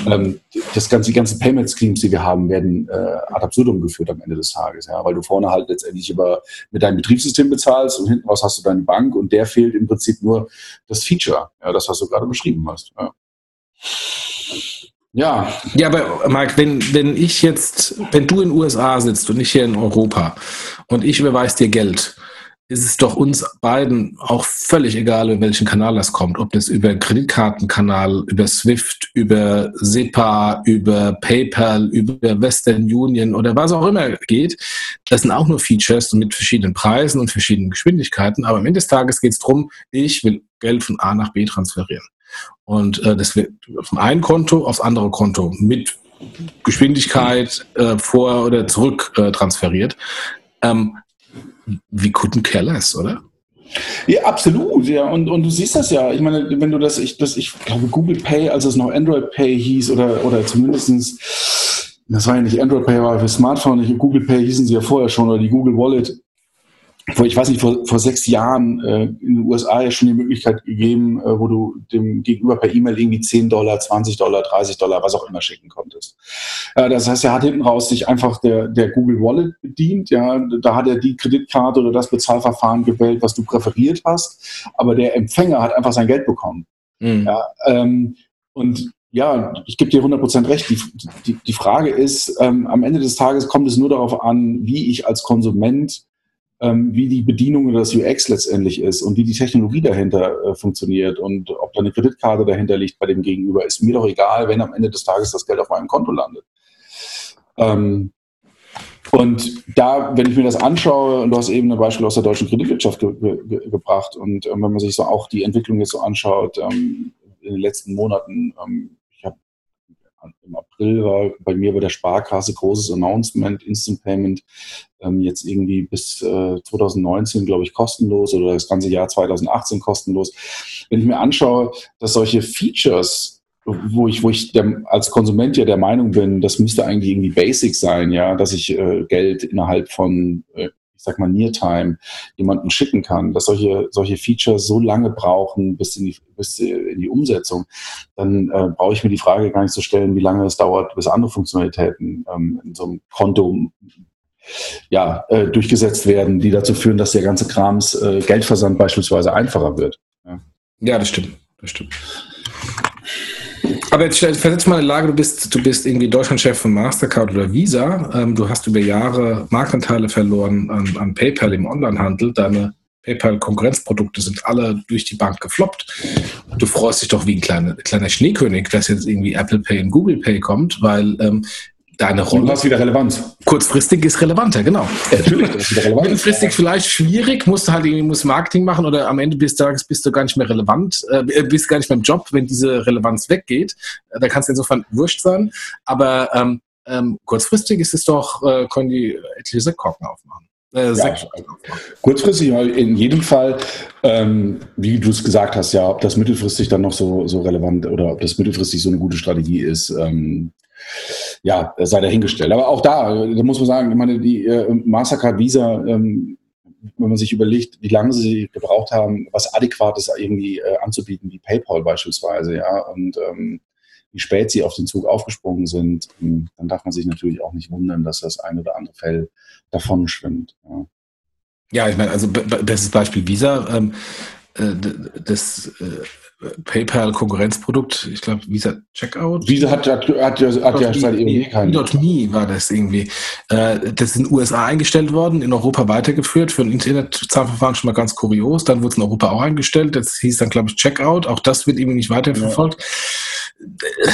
ähm, das ganze, die ganzen Payment Schemes, die wir haben, werden äh, ad absurdum geführt am Ende des Tages, ja, weil du vorne halt letztendlich über mit deinem Betriebssystem bezahlst und hinten raus hast du deine Bank und der fehlt im Prinzip nur das Feature, ja, das, was du gerade beschrieben hast. Ja. Ja. Ja, aber Marc, wenn, wenn ich jetzt, wenn du in den USA sitzt und ich hier in Europa und ich überweise dir Geld, ist es doch uns beiden auch völlig egal, über welchen Kanal das kommt. Ob das über Kreditkartenkanal, über SWIFT, über SEPA, über PayPal, über Western Union oder was auch immer geht. Das sind auch nur Features mit verschiedenen Preisen und verschiedenen Geschwindigkeiten. Aber am Ende des Tages geht es darum, ich will Geld von A nach B transferieren. Und äh, das wird vom einen Konto aufs andere Konto mit Geschwindigkeit äh, vor oder zurück äh, transferiert. Ähm, wie couldn't care less, oder? Ja, absolut, ja. Und, und du siehst das ja. Ich meine, wenn du das, ich, das, ich glaube, Google Pay, als es noch Android Pay hieß, oder, oder zumindestens das war ja nicht Android Pay, war für Smartphone, Google Pay hießen sie ja vorher schon, oder die Google Wallet, vor, ich weiß nicht, vor, vor sechs Jahren äh, in den USA ja schon die Möglichkeit gegeben, äh, wo du dem Gegenüber per E-Mail irgendwie 10 Dollar, 20 Dollar, 30 Dollar, was auch immer schicken konntest. Äh, das heißt, er hat hinten raus sich einfach der, der Google Wallet bedient. Ja, da hat er die Kreditkarte oder das Bezahlverfahren gewählt, was du präferiert hast. Aber der Empfänger hat einfach sein Geld bekommen. Mhm. Ja, ähm, und ja, ich gebe dir 100% recht. Die, die, die Frage ist, ähm, am Ende des Tages kommt es nur darauf an, wie ich als Konsument ähm, wie die Bedienung oder das UX letztendlich ist und wie die Technologie dahinter äh, funktioniert und ob da eine Kreditkarte dahinter liegt bei dem Gegenüber, ist mir doch egal, wenn am Ende des Tages das Geld auf meinem Konto landet. Ähm, und da, wenn ich mir das anschaue, und du hast eben ein Beispiel aus der deutschen Kreditwirtschaft ge ge gebracht, und ähm, wenn man sich so auch die Entwicklung jetzt so anschaut, ähm, in den letzten Monaten, ähm, im April war bei mir bei der Sparkasse großes Announcement, Instant Payment, ähm, jetzt irgendwie bis äh, 2019, glaube ich, kostenlos oder das ganze Jahr 2018 kostenlos. Wenn ich mir anschaue, dass solche Features wo ich, wo ich der, als Konsument ja der Meinung bin, das müsste eigentlich irgendwie basic sein, ja, dass ich äh, Geld innerhalb von, äh, sag mal, Neartime jemanden schicken kann, dass solche, solche Features so lange brauchen bis in die, bis in die Umsetzung, dann äh, brauche ich mir die Frage gar nicht zu stellen, wie lange es dauert, bis andere Funktionalitäten ähm, in so einem Konto ja, äh, durchgesetzt werden, die dazu führen, dass der ganze Krams äh, Geldversand beispielsweise einfacher wird. Ja, ja das stimmt. Das stimmt. Aber jetzt versetz mal in die Lage, du bist, du bist irgendwie Deutschlandchef von Mastercard oder Visa. Ähm, du hast über Jahre Marktanteile verloren an, an PayPal im Onlinehandel. Deine PayPal-Konkurrenzprodukte sind alle durch die Bank gefloppt. Du freust dich doch wie ein kleiner, kleiner Schneekönig, dass jetzt irgendwie Apple Pay und Google Pay kommt, weil ähm, deine Rolle. Du hast wieder Relevanz. Kurzfristig ist relevanter, genau. Ja, natürlich, das ist wieder relevant. Mittelfristig vielleicht schwierig, musst du halt irgendwie musst Marketing machen oder am Ende des Tages bist du gar nicht mehr relevant, äh, bist gar nicht mehr im Job, wenn diese Relevanz weggeht. Äh, da kannst du insofern wurscht sein. Aber ähm, ähm, kurzfristig ist es doch, äh, können die etliche Sektkorken aufmachen. Äh, ja, kurzfristig in jedem Fall, ähm, wie du es gesagt hast, ja, ob das mittelfristig dann noch so, so relevant oder ob das mittelfristig so eine gute Strategie ist, ähm, ja, sei dahingestellt. Aber auch da, da muss man sagen, ich meine, die äh, Mastercard Visa, ähm, wenn man sich überlegt, wie lange sie gebraucht haben, was Adäquates irgendwie äh, anzubieten, wie PayPal beispielsweise, ja, und ähm, wie spät sie auf den Zug aufgesprungen sind, ähm, dann darf man sich natürlich auch nicht wundern, dass das ein oder andere Fell davon schwimmt. Ja. Ja, ich meine, also bestes Beispiel Visa. Ähm, äh, das äh, PayPal-Konkurrenzprodukt, ich glaube, Visa Checkout. Visa hat, hat, hat, hat ja seit irgendwie keinen. .me war das irgendwie. Äh, das ist in den USA eingestellt worden, in Europa weitergeführt, für ein Internetzahlverfahren schon mal ganz kurios. Dann wurde es in Europa auch eingestellt, das hieß dann, glaube ich, Checkout. Auch das wird irgendwie nicht weiterverfolgt. Ja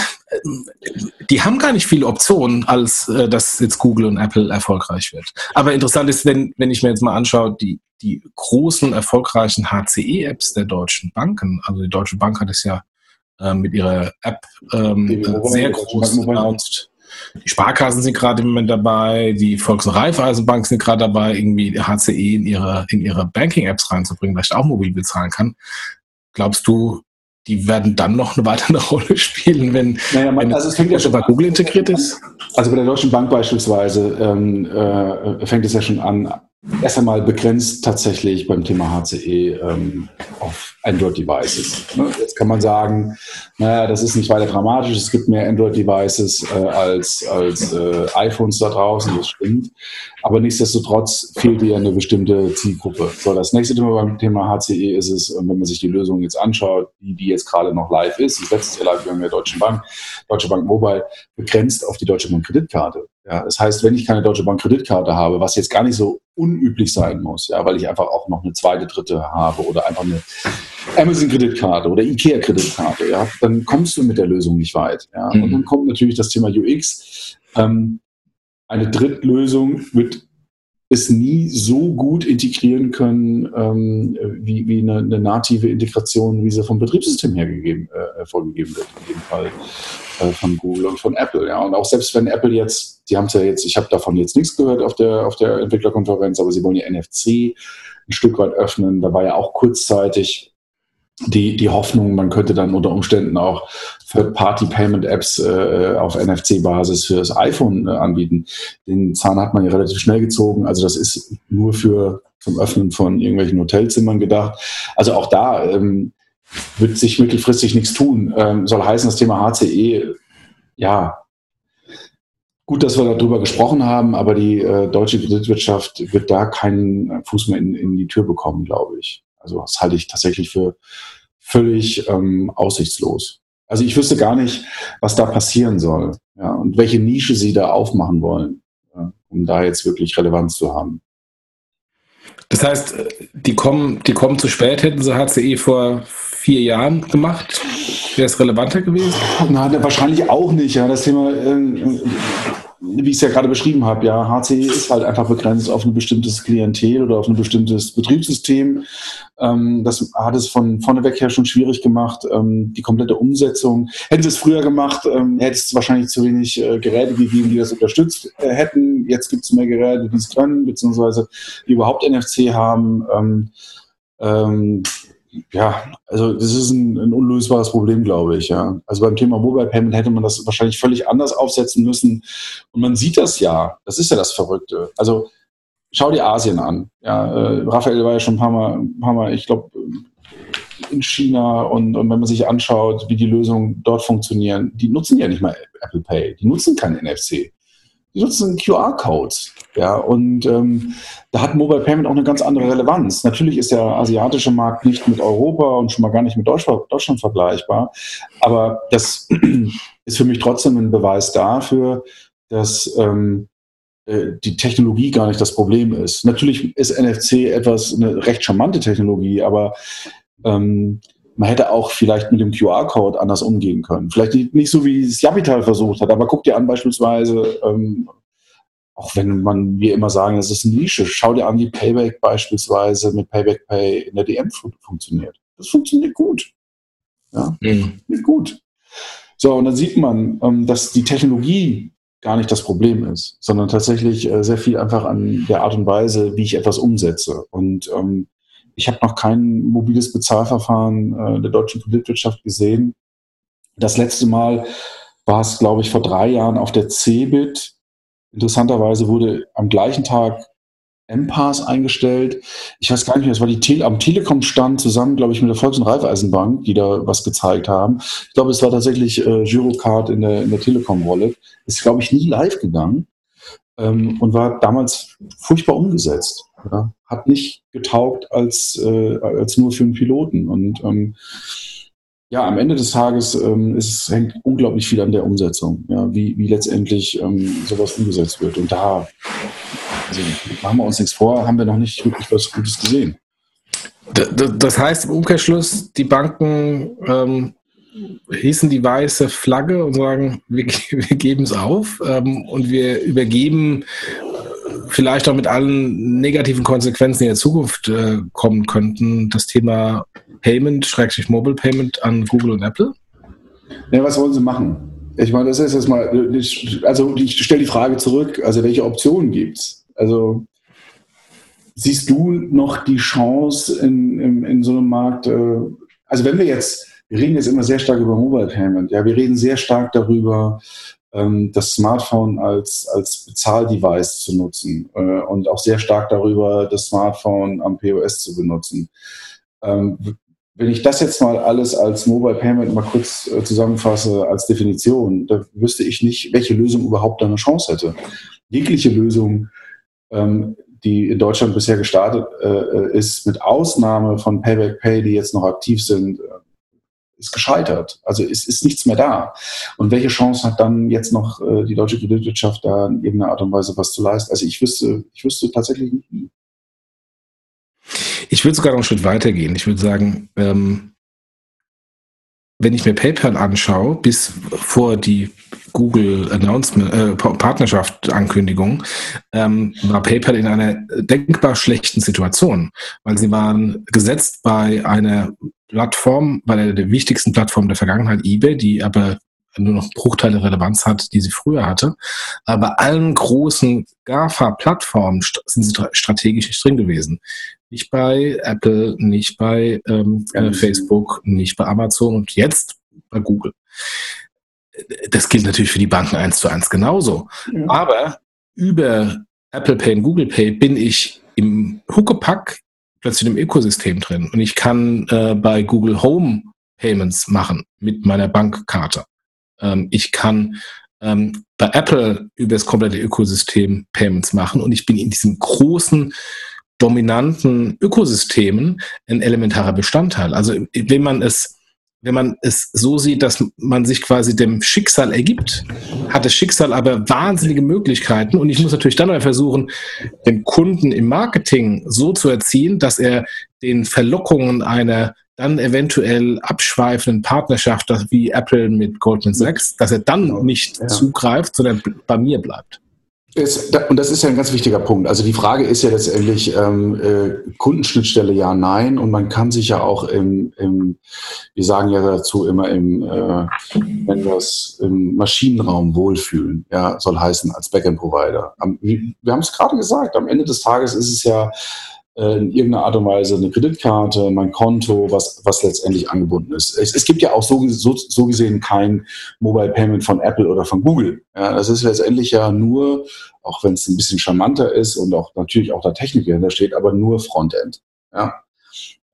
die haben gar nicht viele Optionen, als äh, dass jetzt Google und Apple erfolgreich wird. Aber interessant ist, wenn, wenn ich mir jetzt mal anschaue, die, die großen, erfolgreichen HCE-Apps der deutschen Banken, also die Deutsche Bank hat es ja äh, mit ihrer App ähm, sehr groß announced. Die Sparkassen sind gerade im Moment dabei, die Volks- und Raiffeisenbank sind gerade dabei, irgendwie HCE in ihre, in ihre Banking-Apps reinzubringen, weil ich auch mobil bezahlen kann. Glaubst du, die werden dann noch eine weitere Rolle spielen, wenn, naja, man, wenn also es fängt ja schon bei Google integriert ist? Also bei der Deutschen Bank beispielsweise ähm, äh, fängt es ja schon an, erst einmal begrenzt tatsächlich beim Thema HCE ähm, auf Android-Devices. Ne? Jetzt kann man sagen, naja, das ist nicht weiter dramatisch, es gibt mehr Android-Devices äh, als, als äh, iPhones da draußen, das stimmt. Aber nichtsdestotrotz fehlt dir eine bestimmte Zielgruppe. So, das nächste Thema beim Thema HCE ist es, wenn man sich die Lösung jetzt anschaut, die, die jetzt gerade noch live ist, das letzte Jahr live, wir haben ja Deutsche Bank, Deutsche Bank Mobile, begrenzt auf die Deutsche Bank Kreditkarte. Ja, das heißt, wenn ich keine Deutsche Bank Kreditkarte habe, was jetzt gar nicht so unüblich sein muss, ja, weil ich einfach auch noch eine zweite, dritte habe oder einfach eine Amazon Kreditkarte oder Ikea Kreditkarte, ja, dann kommst du mit der Lösung nicht weit. Ja. Mhm. Und dann kommt natürlich das Thema UX. Ähm, eine Drittlösung wird es nie so gut integrieren können, ähm, wie, wie eine, eine, native Integration, wie sie vom Betriebssystem her gegeben, äh, vorgegeben wird, in dem Fall äh, von Google und von Apple. Ja. Und auch selbst wenn Apple jetzt, die haben es ja jetzt, ich habe davon jetzt nichts gehört auf der, auf der Entwicklerkonferenz, aber sie wollen ja NFC ein Stück weit öffnen. Da war ja auch kurzzeitig die, die Hoffnung, man könnte dann unter Umständen auch Third-Party-Payment-Apps äh, auf NFC-Basis für das iPhone äh, anbieten. Den Zahn hat man ja relativ schnell gezogen. Also das ist nur für zum Öffnen von irgendwelchen Hotelzimmern gedacht. Also auch da ähm, wird sich mittelfristig nichts tun. Ähm, soll heißen, das Thema HCE, ja, gut, dass wir darüber gesprochen haben, aber die äh, deutsche Kreditwirtschaft wird da keinen Fuß mehr in, in die Tür bekommen, glaube ich. Also das halte ich tatsächlich für völlig ähm, aussichtslos. Also ich wüsste gar nicht, was da passieren soll ja, und welche Nische sie da aufmachen wollen, ja, um da jetzt wirklich Relevanz zu haben. Das heißt, die kommen, die kommen zu spät, hätten sie HCE vor vier Jahren gemacht? Wäre es relevanter gewesen? Na, wahrscheinlich auch nicht. Ja. Das Thema, äh, wie ich es ja gerade beschrieben habe, ja, HCE ist halt einfach begrenzt auf ein bestimmtes Klientel oder auf ein bestimmtes Betriebssystem. Ähm, das hat es von vorneweg her schon schwierig gemacht. Ähm, die komplette Umsetzung. Hätten sie es früher gemacht, ähm, hätte es wahrscheinlich zu wenig äh, Geräte gegeben, die das unterstützt äh, hätten. Jetzt gibt es mehr Geräte, die es können, beziehungsweise die überhaupt NFC haben. Ähm, ähm, ja, also das ist ein, ein, unlösbares Problem, glaube ich. Ja. Also beim Thema Mobile Payment hätte man das wahrscheinlich völlig anders aufsetzen müssen. Und man sieht das ja. Das ist ja das Verrückte. Also schau dir Asien an. Ja, äh, Raphael war ja schon ein paar Mal, ein paar Mal ich glaube, in China und, und wenn man sich anschaut, wie die Lösungen dort funktionieren, die nutzen ja nicht mal Apple Pay, die nutzen kein NFC nutzen QR-Codes. Ja, und ähm, da hat Mobile Payment auch eine ganz andere Relevanz. Natürlich ist der asiatische Markt nicht mit Europa und schon mal gar nicht mit Deutschland, Deutschland vergleichbar. Aber das ist für mich trotzdem ein Beweis dafür, dass ähm, äh, die Technologie gar nicht das Problem ist. Natürlich ist NFC etwas eine recht charmante Technologie, aber ähm, man hätte auch vielleicht mit dem QR-Code anders umgehen können. Vielleicht nicht, so, wie es Japital versucht hat, aber guck dir an beispielsweise, ähm, auch wenn man wir immer sagen, das ist eine Nische, schau dir an, wie Payback beispielsweise mit Payback Pay in der DM funktioniert. Das funktioniert gut. Ja, mhm. gut. So, und dann sieht man, ähm, dass die Technologie gar nicht das Problem ist, sondern tatsächlich äh, sehr viel einfach an der Art und Weise, wie ich etwas umsetze. Und ähm, ich habe noch kein mobiles Bezahlverfahren äh, der deutschen Kreditwirtschaft gesehen. Das letzte Mal war es, glaube ich, vor drei Jahren auf der CeBIT. Interessanterweise wurde am gleichen Tag M-Pass eingestellt. Ich weiß gar nicht mehr, es war die Tele am Telekom-Stand zusammen, glaube ich, mit der Volks- und Raiffeisenbank, die da was gezeigt haben. Ich glaube, es war tatsächlich äh, Girocard in der, in der Telekom-Wallet. Ist, glaube ich, nie live gegangen ähm, und war damals furchtbar umgesetzt. Ja, hat nicht getaugt als, äh, als nur für einen Piloten. Und ähm, ja, am Ende des Tages ähm, ist, hängt unglaublich viel an der Umsetzung, ja, wie, wie letztendlich ähm, sowas umgesetzt wird. Und da also, machen wir uns nichts vor, haben wir noch nicht wirklich was Gutes gesehen. Das heißt im Umkehrschluss, die Banken ähm, hießen die weiße Flagge und sagen, wir, wir geben es auf ähm, und wir übergeben vielleicht auch mit allen negativen Konsequenzen, in der Zukunft äh, kommen könnten, das Thema Payment, Schrägstrich Mobile Payment an Google und Apple? Ja, was wollen sie machen? Ich meine, das ist jetzt mal, also ich stelle die Frage zurück, also welche Optionen gibt es? Also siehst du noch die Chance in, in, in so einem Markt, äh, also wenn wir jetzt, wir reden jetzt immer sehr stark über Mobile Payment, ja, wir reden sehr stark darüber, das Smartphone als, als Bezahldevice zu nutzen äh, und auch sehr stark darüber, das Smartphone am POS zu benutzen. Ähm, wenn ich das jetzt mal alles als Mobile Payment mal kurz äh, zusammenfasse als Definition, da wüsste ich nicht, welche Lösung überhaupt eine Chance hätte. Jegliche Lösung, ähm, die in Deutschland bisher gestartet äh, ist, mit Ausnahme von Payback Pay, die jetzt noch aktiv sind, äh, ist gescheitert. Also es ist nichts mehr da. Und welche Chance hat dann jetzt noch äh, die deutsche Kreditwirtschaft da in irgendeiner Art und Weise was zu leisten? Also ich wüsste, ich wüsste tatsächlich nicht. Ich würde sogar noch einen Schritt weiter gehen. Ich würde sagen, ähm, wenn ich mir PayPal anschaue, bis vor die Google Announcement, äh, Partnerschaft Ankündigung, ähm, war PayPal in einer denkbar schlechten Situation, weil sie waren gesetzt bei einer Plattform, bei der, der wichtigsten Plattform der Vergangenheit, eBay, die aber nur noch Bruchteile Relevanz hat, die sie früher hatte. Aber allen großen GAFA-Plattformen sind sie strategisch nicht drin gewesen. Nicht bei Apple, nicht bei ähm, äh, Facebook, nicht bei Amazon und jetzt bei Google. Das gilt natürlich für die Banken eins zu eins genauso. Ja. Aber über Apple Pay und Google Pay bin ich im Huckepack plötzlich im Ökosystem drin und ich kann äh, bei Google Home Payments machen mit meiner Bankkarte. Ähm, ich kann ähm, bei Apple über das komplette Ökosystem Payments machen und ich bin in diesem großen dominanten Ökosystemen ein elementarer Bestandteil. Also wenn man es wenn man es so sieht, dass man sich quasi dem Schicksal ergibt, hat das Schicksal aber wahnsinnige Möglichkeiten und ich muss natürlich dann mal versuchen, den Kunden im Marketing so zu erziehen, dass er den Verlockungen einer dann eventuell abschweifenden Partnerschaft, wie Apple mit Goldman Sachs, dass er dann genau. nicht ja. zugreift, sondern bei mir bleibt. Ist, und das ist ja ein ganz wichtiger Punkt. Also die Frage ist ja letztendlich ähm, äh, Kundenschnittstelle ja, nein. Und man kann sich ja auch im, im wir sagen ja dazu immer im, äh, wenn das im Maschinenraum wohlfühlen, ja, soll heißen als Backend-Provider. Wir haben es gerade gesagt, am Ende des Tages ist es ja in irgendeiner Art und Weise eine Kreditkarte, mein Konto, was, was letztendlich angebunden ist. Es, es gibt ja auch so, so, so gesehen kein Mobile Payment von Apple oder von Google. Ja, das ist letztendlich ja nur, auch wenn es ein bisschen charmanter ist und auch natürlich auch da Technik dahinter steht, aber nur Frontend. Ja.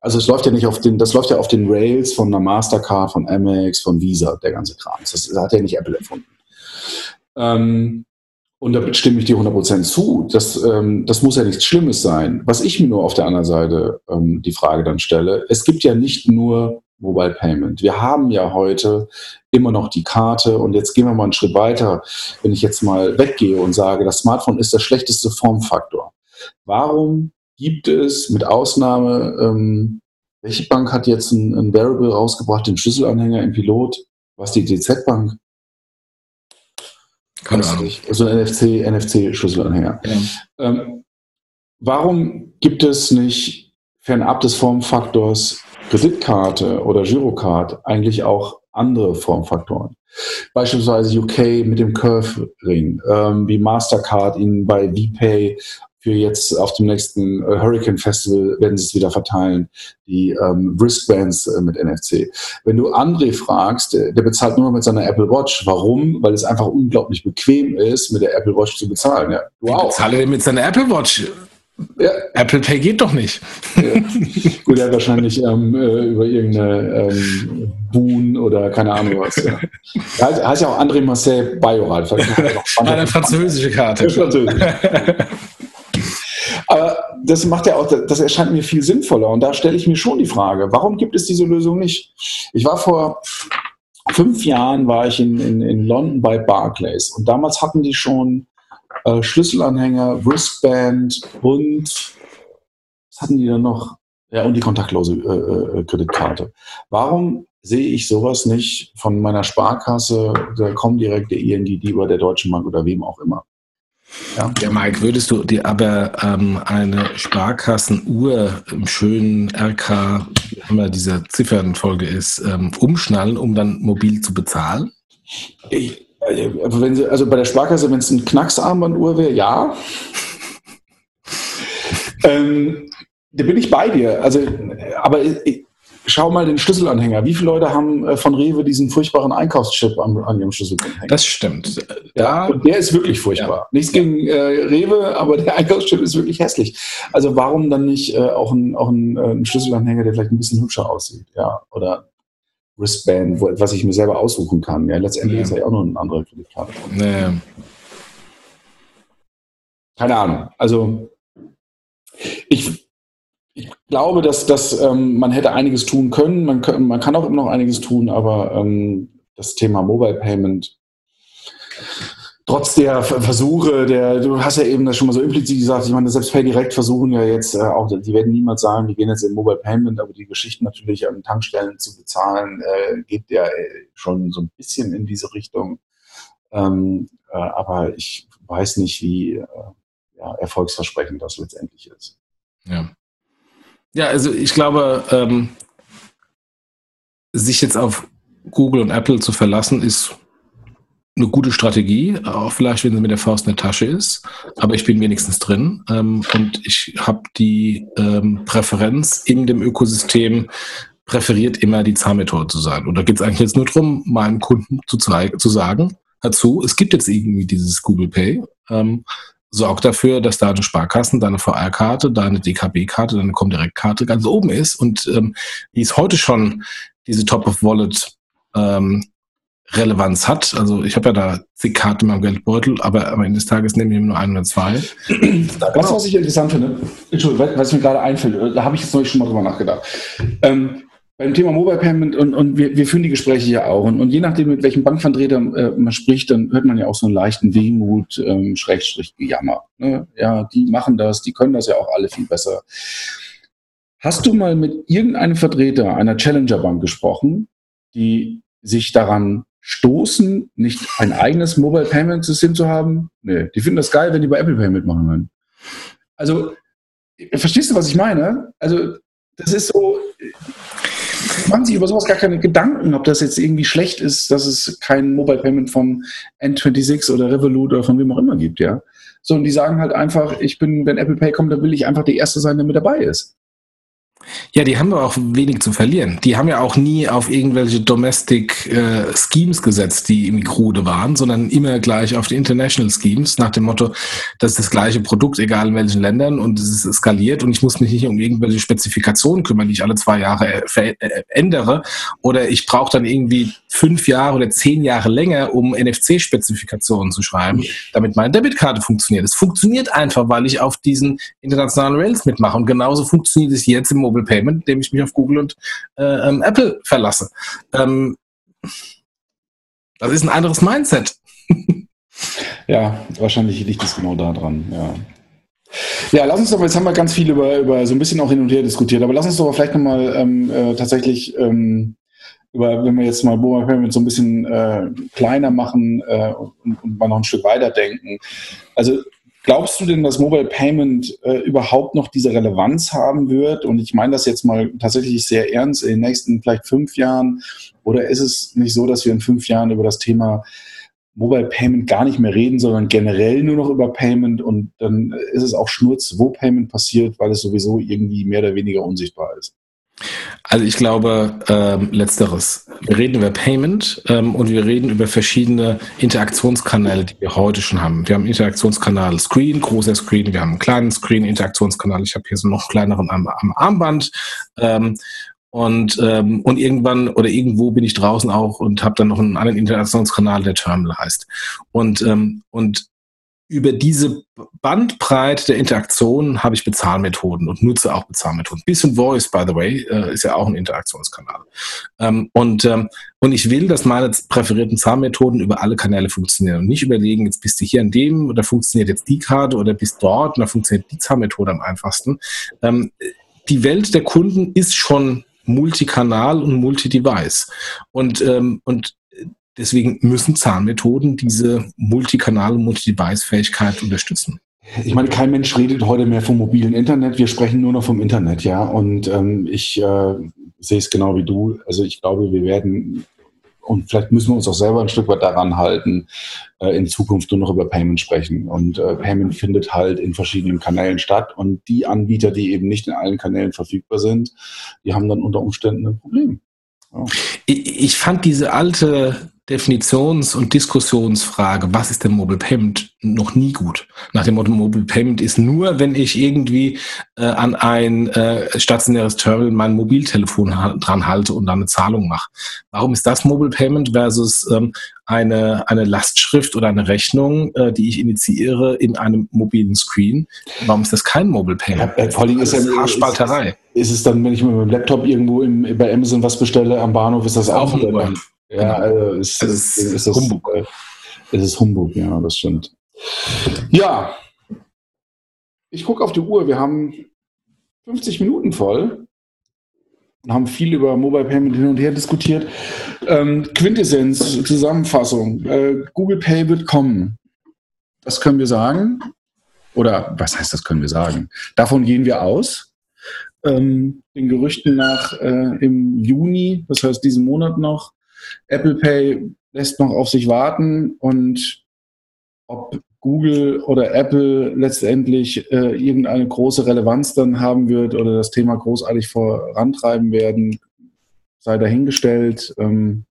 Also es läuft ja nicht auf den, das läuft ja auf den Rails von einer Mastercard, von Amex, von Visa, der ganze Kram. Das, das hat ja nicht Apple erfunden. Ähm, und da stimme ich dir 100% zu. Das, ähm, das muss ja nichts Schlimmes sein. Was ich mir nur auf der anderen Seite ähm, die Frage dann stelle, es gibt ja nicht nur Mobile Payment. Wir haben ja heute immer noch die Karte und jetzt gehen wir mal einen Schritt weiter. Wenn ich jetzt mal weggehe und sage, das Smartphone ist der schlechteste Formfaktor. Warum gibt es mit Ausnahme, ähm, welche Bank hat jetzt ein, ein Variable rausgebracht, den Schlüsselanhänger im Pilot? Was die DZ Bank? Keine Ahnung. So ein NFC, NFC-Schlüsselanhänger. Ja. Ähm, warum gibt es nicht fernab des Formfaktors Kreditkarte oder Girocard eigentlich auch andere Formfaktoren? Beispielsweise UK mit dem Curve-Ring, ähm, wie Mastercard ihn bei VPay für jetzt auf dem nächsten äh, Hurricane Festival werden sie es wieder verteilen, die ähm, Wristbands äh, mit NFC. Wenn du André fragst, der, der, bezahlt nur mit seiner Apple Watch. Warum? Weil es einfach unglaublich bequem ist, mit der Apple Watch zu bezahlen. Ja, du auch. Bezahle mit seiner Apple Watch. Ja. Apple Pay geht doch nicht. Ja. Gut, er hat wahrscheinlich ähm, äh, über irgendeine ähm, Boon oder keine Ahnung was. Ja. Heißt, heißt ja auch André Marcel Bayoral. Eine französische Karte. Französisch. Das macht ja auch, das erscheint mir viel sinnvoller. Und da stelle ich mir schon die Frage, warum gibt es diese Lösung nicht? Ich war vor fünf Jahren war ich in, in, in London bei Barclays und damals hatten die schon äh, Schlüsselanhänger, Wristband und was hatten die dann noch? Ja, und die kontaktlose äh, äh, Kreditkarte. Warum sehe ich sowas nicht von meiner Sparkasse, der Comdirect, der ING, die bei der Deutschen Bank oder wem auch immer? Ja. ja, Mike, würdest du dir aber ähm, eine Sparkassenuhr im schönen RK, wie immer diese Ziffernfolge ist, ähm, umschnallen, um dann mobil zu bezahlen? Ich, also, wenn sie, also bei der Sparkasse, wenn es ein Knacksarmbanduhr wäre, ja. ähm, da bin ich bei dir. Also, aber ich, schau mal den Schlüsselanhänger. Wie viele Leute haben äh, von Rewe diesen furchtbaren Einkaufschip an, an ihrem Schlüsselanhänger? Das stimmt. Ja, und der ist wirklich furchtbar. Ja. Nichts gegen äh, Rewe, aber der Einkaufschip ist wirklich hässlich. Also warum dann nicht äh, auch, ein, auch ein, äh, ein, Schlüsselanhänger, der vielleicht ein bisschen hübscher aussieht? Ja, oder Wristband, wo, was ich mir selber aussuchen kann. Ja, letztendlich ja. ist ja auch nur eine andere Kreditkarte. Nee. Keine Ahnung. Also ich ich glaube, dass, dass ähm, man hätte einiges tun können. Man, kann. man kann auch immer noch einiges tun, aber ähm, das Thema Mobile Payment, trotz der Versuche, der, du hast ja eben das schon mal so implizit gesagt, ich meine, selbst PayDirect versuchen ja jetzt äh, auch, die werden niemals sagen, wir gehen jetzt in Mobile Payment, aber die Geschichten natürlich an Tankstellen zu bezahlen, äh, geht ja äh, schon so ein bisschen in diese Richtung. Ähm, äh, aber ich weiß nicht, wie äh, ja, erfolgsversprechend das letztendlich ist. Ja. Ja, also ich glaube, ähm, sich jetzt auf Google und Apple zu verlassen, ist eine gute Strategie, auch vielleicht, wenn sie mit der Faust in der Tasche ist. Aber ich bin wenigstens drin ähm, und ich habe die ähm, Präferenz in dem Ökosystem präferiert immer die Zahlmethode zu sein. Und da geht es eigentlich jetzt nur darum, meinem Kunden zu, zu sagen, dazu, es gibt jetzt irgendwie dieses Google Pay. Ähm, sorgt dafür, dass deine Sparkassen, deine VR-Karte, deine DKB-Karte, deine Comdirect-Karte ganz oben ist und ähm, wie es heute schon diese Top-of-Wallet ähm, Relevanz hat. Also ich habe ja da zig Karten in meinem Geldbeutel, aber am Ende des Tages nehme ich nur ein oder zwei. Was, was ich interessant finde, Entschuldigung, was mir gerade einfällt, da habe ich jetzt neulich schon mal drüber nachgedacht. Ähm, beim Thema Mobile Payment und, und wir, wir führen die Gespräche ja auch. Und, und je nachdem, mit welchem Bankvertreter äh, man spricht, dann hört man ja auch so einen leichten Wehmut, ähm, Schrägstrich, Gejammer. Ne? Ja, die machen das, die können das ja auch alle viel besser. Hast du mal mit irgendeinem Vertreter einer Challenger Bank gesprochen, die sich daran stoßen, nicht ein eigenes Mobile Payment System zu haben? Nee, die finden das geil, wenn die bei Apple Pay mitmachen können. Also, verstehst du, was ich meine? Also, das ist so, machen sich über sowas gar keine Gedanken, ob das jetzt irgendwie schlecht ist, dass es kein Mobile Payment von N26 oder Revolut oder von wem auch immer gibt, ja. So, und die sagen halt einfach, ich bin, wenn Apple Pay kommt, dann will ich einfach der Erste sein, der mit dabei ist. Ja, die haben auch wenig zu verlieren. Die haben ja auch nie auf irgendwelche Domestic äh, Schemes gesetzt, die im krude waren, sondern immer gleich auf die International Schemes nach dem Motto, das ist das gleiche Produkt, egal in welchen Ländern und es ist skaliert und ich muss mich nicht um irgendwelche Spezifikationen kümmern, die ich alle zwei Jahre äh, äh, ändere oder ich brauche dann irgendwie fünf Jahre oder zehn Jahre länger, um NFC-Spezifikationen zu schreiben, damit meine Debitkarte funktioniert. Es funktioniert einfach, weil ich auf diesen internationalen Rails mitmache und genauso funktioniert es jetzt im Mobile Payment, indem ich mich auf Google und äh, ähm, Apple verlasse. Ähm, das ist ein anderes Mindset. ja, wahrscheinlich liegt es genau daran, ja. Ja, lass uns doch, jetzt haben wir ganz viel über, über so ein bisschen auch hin und her diskutiert, aber lass uns doch vielleicht nochmal ähm, äh, tatsächlich ähm, über, wenn wir jetzt mal Mobile Payment so ein bisschen äh, kleiner machen äh, und, und mal noch ein Stück weiter denken. Also Glaubst du denn, dass Mobile Payment äh, überhaupt noch diese Relevanz haben wird? Und ich meine das jetzt mal tatsächlich sehr ernst in den nächsten vielleicht fünf Jahren. Oder ist es nicht so, dass wir in fünf Jahren über das Thema Mobile Payment gar nicht mehr reden, sondern generell nur noch über Payment und dann ist es auch Schnurz, wo Payment passiert, weil es sowieso irgendwie mehr oder weniger unsichtbar ist? Also ich glaube, ähm, letzteres. Wir reden über Payment ähm, und wir reden über verschiedene Interaktionskanäle, die wir heute schon haben. Wir haben Interaktionskanal Screen, großer Screen, wir haben einen kleinen Screen, Interaktionskanal. Ich habe hier so noch kleineren am, am Armband. Ähm, und, ähm, und irgendwann oder irgendwo bin ich draußen auch und habe dann noch einen anderen Interaktionskanal, der Terminal heißt. Und, ähm, und über diese Bandbreite der Interaktion habe ich Bezahlmethoden und nutze auch Bezahlmethoden. Bisschen Voice, by the way, äh, ist ja auch ein Interaktionskanal. Ähm, und, ähm, und ich will, dass meine präferierten Zahlmethoden über alle Kanäle funktionieren und nicht überlegen, jetzt bist du hier an dem oder funktioniert jetzt die Karte oder bist dort und da funktioniert die Zahlmethode am einfachsten. Ähm, die Welt der Kunden ist schon multikanal und multi-device. Und, ähm, und Deswegen müssen Zahnmethoden diese Multikanal- und Multi-Device-Fähigkeit unterstützen. Ich meine, kein Mensch redet heute mehr vom mobilen Internet. Wir sprechen nur noch vom Internet, ja. Und ähm, ich äh, sehe es genau wie du. Also ich glaube, wir werden und vielleicht müssen wir uns auch selber ein Stück weit daran halten, äh, in Zukunft nur noch über Payment sprechen. Und äh, Payment findet halt in verschiedenen Kanälen statt. Und die Anbieter, die eben nicht in allen Kanälen verfügbar sind, die haben dann unter Umständen ein Problem. Ja. Ich, ich fand diese alte Definitions- und Diskussionsfrage, was ist denn Mobile Payment, noch nie gut. Nach dem Motto, Mobile Payment ist nur, wenn ich irgendwie äh, an ein äh, stationäres Terminal mein Mobiltelefon dran halte und dann eine Zahlung mache. Warum ist das Mobile Payment versus ähm, eine, eine Lastschrift oder eine Rechnung, äh, die ich initiiere in einem mobilen Screen? Warum ist das kein Mobile Payment? Ja, vor allem ist ja Haarspalterei. Ist, ist es dann, wenn ich mit meinem Laptop irgendwo im, bei Amazon was bestelle am Bahnhof, ist das auch, auch ja, genau. also ist, also ist, ist, ist Humbug. Äh, es ist Humbug, ja, das stimmt. Ja, ich gucke auf die Uhr. Wir haben 50 Minuten voll und haben viel über Mobile Payment hin und her diskutiert. Ähm, Quintessenz, Zusammenfassung. Äh, Google Pay wird kommen. Das können wir sagen. Oder was heißt das können wir sagen? Davon gehen wir aus. Ähm, den Gerüchten nach äh, im Juni, das heißt diesen Monat noch, Apple Pay lässt noch auf sich warten und ob Google oder Apple letztendlich äh, irgendeine große Relevanz dann haben wird oder das Thema großartig vorantreiben werden, sei dahingestellt. Ähm,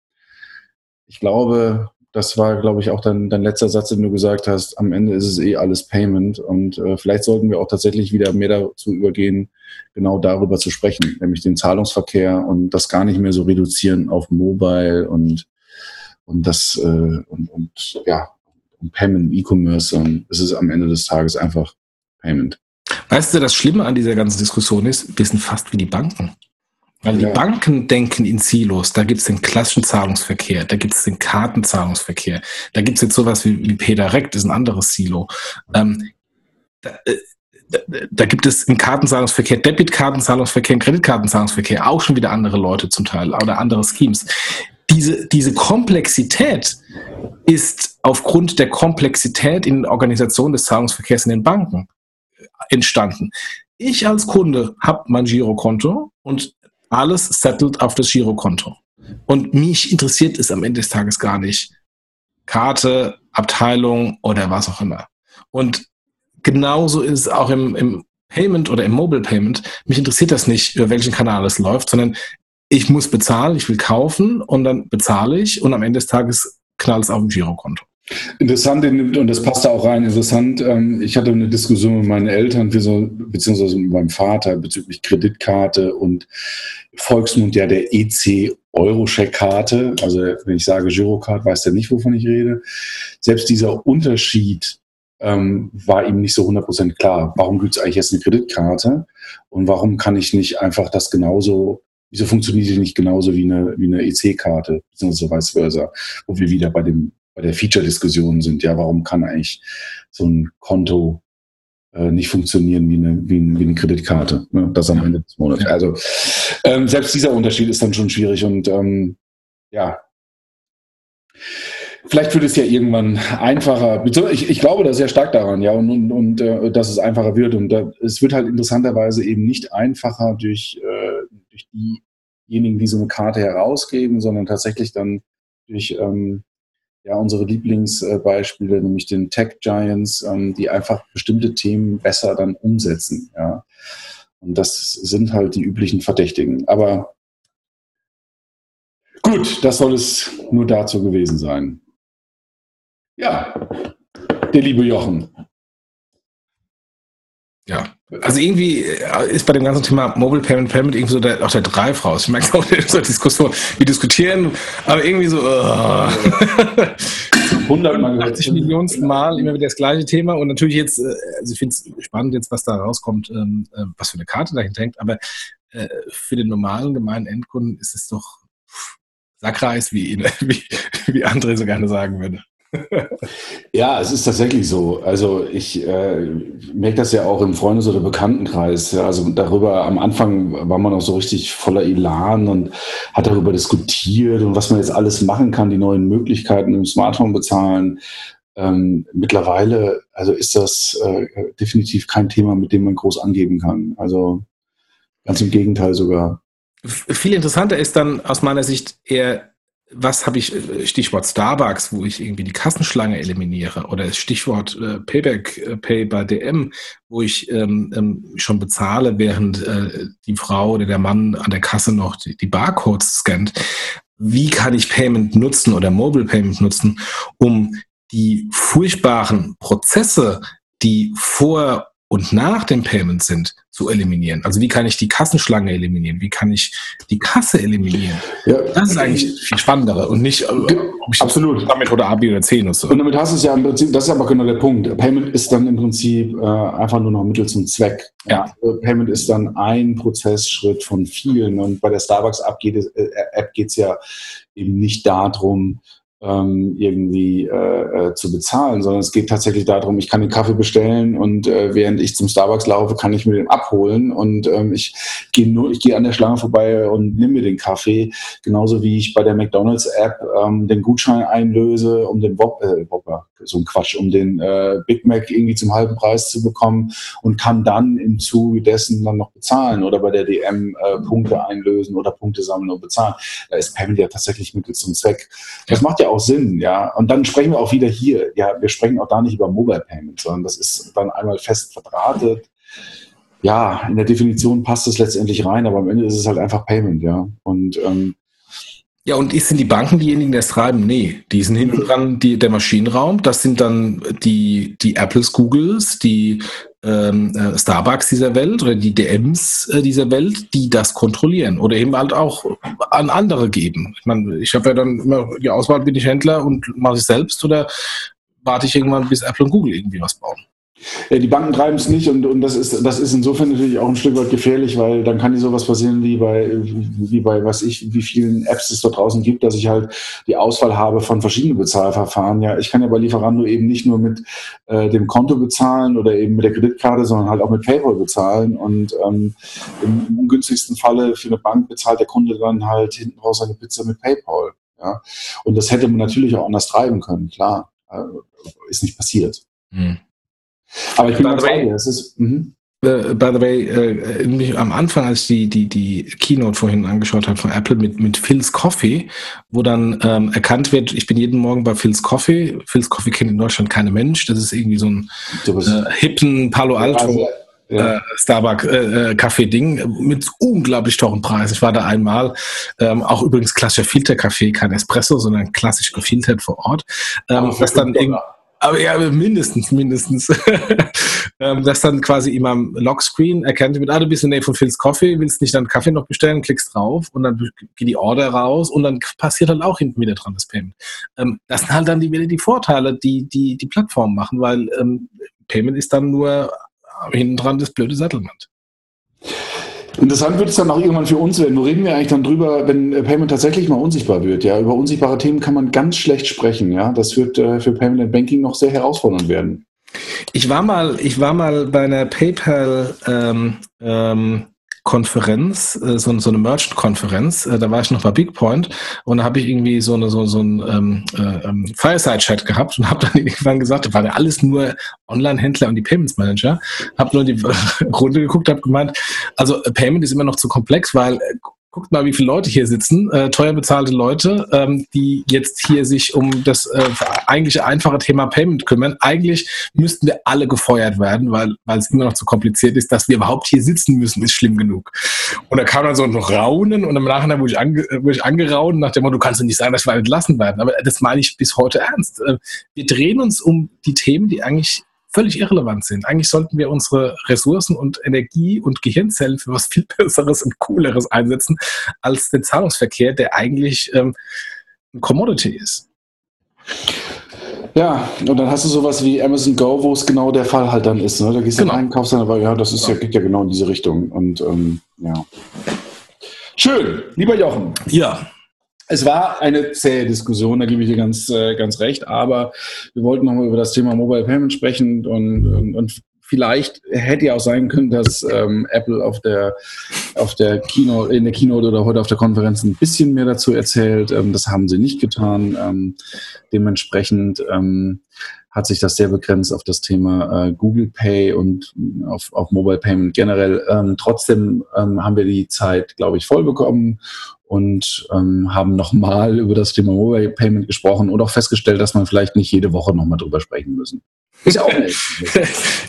ich glaube, das war, glaube ich, auch dein, dein letzter Satz, den du gesagt hast. Am Ende ist es eh alles Payment und äh, vielleicht sollten wir auch tatsächlich wieder mehr dazu übergehen, genau darüber zu sprechen, nämlich den Zahlungsverkehr und das gar nicht mehr so reduzieren auf Mobile und, und das äh, und, und ja, und Payment, E-Commerce, sondern es ist am Ende des Tages einfach Payment. Weißt du, das Schlimme an dieser ganzen Diskussion ist, wir sind fast wie die Banken. Weil ja. die Banken denken in Silos. Da gibt es den klassischen Zahlungsverkehr, da gibt es den Kartenzahlungsverkehr, da gibt es jetzt sowas wie, wie PayDirect, ist ein anderes Silo. Ähm, da, äh, da, da, gibt es im Kartenzahlungsverkehr, Debitkartenzahlungsverkehr, Kreditkartenzahlungsverkehr auch schon wieder andere Leute zum Teil oder andere Schemes. Diese, diese Komplexität ist aufgrund der Komplexität in der Organisation des Zahlungsverkehrs in den Banken entstanden. Ich als Kunde habe mein Girokonto und alles settled auf das Girokonto. Und mich interessiert es am Ende des Tages gar nicht. Karte, Abteilung oder was auch immer. Und genauso ist es auch im, im Payment oder im Mobile Payment. Mich interessiert das nicht, über welchen Kanal es läuft, sondern ich muss bezahlen, ich will kaufen und dann bezahle ich und am Ende des Tages knallt es auf dem Girokonto. Interessant, und das passt da auch rein, interessant, ähm, ich hatte eine Diskussion mit meinen Eltern, beziehungsweise mit meinem Vater bezüglich Kreditkarte und Volksmund ja der EC Euro-Check-Karte. Also wenn ich sage Girocard, weiß der nicht, wovon ich rede. Selbst dieser Unterschied ähm, war ihm nicht so 100% klar. Warum gibt es eigentlich jetzt eine Kreditkarte? Und warum kann ich nicht einfach das genauso Wieso funktioniert die nicht genauso wie eine, wie eine EC-Karte, beziehungsweise vice versa, wo wir wieder bei dem bei der Feature-Diskussion sind. Ja, warum kann eigentlich so ein Konto äh, nicht funktionieren wie eine, wie, ein, wie eine Kreditkarte, ne? das am Ende des Monats. Also ähm, selbst dieser Unterschied ist dann schon schwierig und ähm, ja, vielleicht wird es ja irgendwann einfacher. Ich, ich glaube da sehr stark daran, ja, und, und, und äh, dass es einfacher wird. Und äh, es wird halt interessanterweise eben nicht einfacher durch, äh, durch diejenigen, die so eine Karte herausgeben, sondern tatsächlich dann durch ähm, ja, unsere Lieblingsbeispiele, nämlich den Tech Giants, ähm, die einfach bestimmte Themen besser dann umsetzen. Ja. Und das sind halt die üblichen Verdächtigen. Aber gut, das soll es nur dazu gewesen sein. Ja, der liebe Jochen. Ja, also irgendwie äh, ist bei dem ganzen Thema Mobile Payment Payment irgendwie so der, auch der Drive raus. Ich merke auch in dieser Diskussion, wir diskutieren, aber irgendwie so uh. 180 Millionen Mal immer wieder das gleiche Thema und natürlich jetzt, äh, also ich finde es spannend jetzt, was da rauskommt, ähm, äh, was für eine Karte dahinter hängt, aber für den normalen gemeinen Endkunden ist es doch Sackreis, wie, wie, wie André so gerne sagen würde ja, es ist tatsächlich so. Also ich äh, merke das ja auch im Freundes- oder Bekanntenkreis. Ja, also darüber am Anfang war man auch so richtig voller Elan und hat darüber diskutiert und was man jetzt alles machen kann, die neuen Möglichkeiten im Smartphone bezahlen. Ähm, mittlerweile, also ist das äh, definitiv kein Thema, mit dem man groß angeben kann. Also ganz im Gegenteil sogar. Viel interessanter ist dann aus meiner Sicht eher was habe ich, äh, Stichwort Starbucks, wo ich irgendwie die Kassenschlange eliminiere oder Stichwort äh, Payback äh, Pay bei DM, wo ich ähm, ähm, schon bezahle, während äh, die Frau oder der Mann an der Kasse noch die, die Barcodes scannt. Wie kann ich Payment nutzen oder Mobile Payment nutzen, um die furchtbaren Prozesse, die vor und nach dem Payment sind, zu eliminieren. Also wie kann ich die Kassenschlange eliminieren? Wie kann ich die Kasse eliminieren? Ja. Das ist eigentlich viel spannender und nicht, äh, ob ich Absolut. damit oder A, B oder C nutze. Und damit hast du es ja im Prinzip, das ist aber genau der Punkt. Payment ist dann im Prinzip äh, einfach nur noch Mittel zum Zweck. Ja. Also Payment ist dann ein Prozessschritt von vielen. Und bei der Starbucks-App geht es äh, ja eben nicht darum, ähm, irgendwie äh, äh, zu bezahlen, sondern es geht tatsächlich darum, ich kann den Kaffee bestellen und äh, während ich zum Starbucks laufe, kann ich mir den abholen und ähm, ich gehe nur, ich gehe an der Schlange vorbei und nehme mir den Kaffee, genauso wie ich bei der McDonalds App ähm, den Gutschein einlöse, um den Wop, äh, Whopper, so ein Quatsch, um den äh, Big Mac irgendwie zum halben Preis zu bekommen und kann dann im Zuge dessen dann noch bezahlen oder bei der DM äh, Punkte einlösen oder Punkte sammeln und bezahlen. Da ist Payment ja tatsächlich Mittel zum Zweck. Das macht ja auch Sinn, ja. Und dann sprechen wir auch wieder hier, ja, wir sprechen auch da nicht über Mobile Payment, sondern das ist dann einmal fest verdrahtet. Ja, in der Definition passt es letztendlich rein, aber am Ende ist es halt einfach Payment, ja. Und ähm, ja, und sind die Banken diejenigen, die das treiben? Nee, die sind hinten dran die, der Maschinenraum. Das sind dann die, die Apples, Googles, die ähm, äh, Starbucks dieser Welt oder die DMs äh, dieser Welt, die das kontrollieren oder eben halt auch an andere geben. Ich meine, ich habe ja dann immer die Auswahl, bin ich Händler und mache ich selbst oder warte ich irgendwann, bis Apple und Google irgendwie was bauen? Ja, die Banken treiben es nicht und, und das, ist, das ist insofern natürlich auch ein Stück weit gefährlich, weil dann kann dir sowas passieren wie bei, wie bei was ich, wie vielen Apps es da draußen gibt, dass ich halt die Auswahl habe von verschiedenen Bezahlverfahren. Ja, ich kann ja bei Lieferando eben nicht nur mit äh, dem Konto bezahlen oder eben mit der Kreditkarte, sondern halt auch mit PayPal bezahlen und ähm, im ungünstigsten Falle für eine Bank bezahlt der Kunde dann halt hinten raus seine Pizza mit PayPal. Ja, und das hätte man natürlich auch anders treiben können, klar. Äh, ist nicht passiert. Hm. Aber ich bin ganz bei dir. Es ist, mhm. Uh, by the way, äh, am Anfang, als ich die, die, die Keynote vorhin angeschaut habe von Apple mit, mit Phil's Coffee, wo dann ähm, erkannt wird, ich bin jeden Morgen bei Phil's Coffee. Phil's Coffee kennt in Deutschland kein Mensch. Das ist irgendwie so ein äh, hippen Palo Alto. Ja. Äh, Starbucks äh, äh, mit unglaublich teuren Preis. Ich war da einmal, ähm, auch übrigens klassischer Filterkaffee, kein Espresso, sondern klassisch gefiltert vor Ort. Ähm, das dann irgendwie aber ja, mindestens, mindestens. Ähm, das dann quasi immer am Lockscreen erkennt mit, ah, du bist in der Nähe von Phil's Coffee, willst nicht dann Kaffee noch bestellen, klickst drauf und dann geht die Order raus und dann passiert halt auch hinten wieder dran das Payment. Ähm, das sind halt dann die, wieder die Vorteile, die die, die Plattform machen, weil ähm, Payment ist dann nur hinten dran das blöde Settlement. Interessant wird es dann auch irgendwann für uns werden. Wo reden wir eigentlich dann drüber, wenn äh, Payment tatsächlich mal unsichtbar wird? Ja, über unsichtbare Themen kann man ganz schlecht sprechen. Ja, das wird äh, für Payment and Banking noch sehr herausfordernd werden. Ich war mal, ich war mal bei einer PayPal ähm, ähm, Konferenz, äh, so, so eine Merchant-Konferenz. Äh, da war ich noch bei BigPoint und da habe ich irgendwie so, eine, so, so ein ähm, äh, ähm, Fireside-Chat gehabt und habe dann irgendwann gesagt, da waren ja alles nur Online-Händler und die Payments Manager. Habe nur die Runde geguckt, habe gemeint, also Payment ist immer noch zu komplex, weil guckt mal, wie viele Leute hier sitzen, äh, teuer bezahlte Leute, ähm, die jetzt hier sich um das äh, eigentliche einfache Thema Payment kümmern. Eigentlich müssten wir alle gefeuert werden, weil weil es immer noch zu kompliziert ist, dass wir überhaupt hier sitzen müssen, ist schlimm genug. Und da kam dann so noch Raunen und im Nachhinein wurde ich, ange, wurde ich angeraunt nach dem Motto, du kannst nicht sagen, dass wir entlassen werden. Aber das meine ich bis heute ernst. Äh, wir drehen uns um die Themen, die eigentlich völlig irrelevant sind. Eigentlich sollten wir unsere Ressourcen und Energie und Gehirnzellen für was viel Besseres und Cooleres einsetzen, als den Zahlungsverkehr, der eigentlich ähm, ein Commodity ist. Ja, und dann hast du sowas wie Amazon Go, wo es genau der Fall halt dann ist. Ne? Da gehst du genau. rein, kaufst dann, aber ja, das ist ja, geht ja genau in diese Richtung. Und ähm, ja. Schön, lieber Jochen. Ja. Es war eine zähe Diskussion, da gebe ich dir ganz, äh, ganz recht, aber wir wollten nochmal über das Thema Mobile Payment sprechen und, und, und vielleicht hätte ja auch sein können, dass ähm, Apple auf der, auf der Keynote, in der Keynote oder heute auf der Konferenz ein bisschen mehr dazu erzählt. Ähm, das haben sie nicht getan. Ähm, dementsprechend ähm, hat sich das sehr begrenzt auf das Thema äh, Google Pay und auf, auf Mobile Payment generell. Ähm, trotzdem ähm, haben wir die Zeit, glaube ich, voll bekommen und ähm, haben nochmal über das Thema Mobile Payment gesprochen und auch festgestellt, dass man vielleicht nicht jede Woche nochmal drüber sprechen müssen. Ist auch nicht.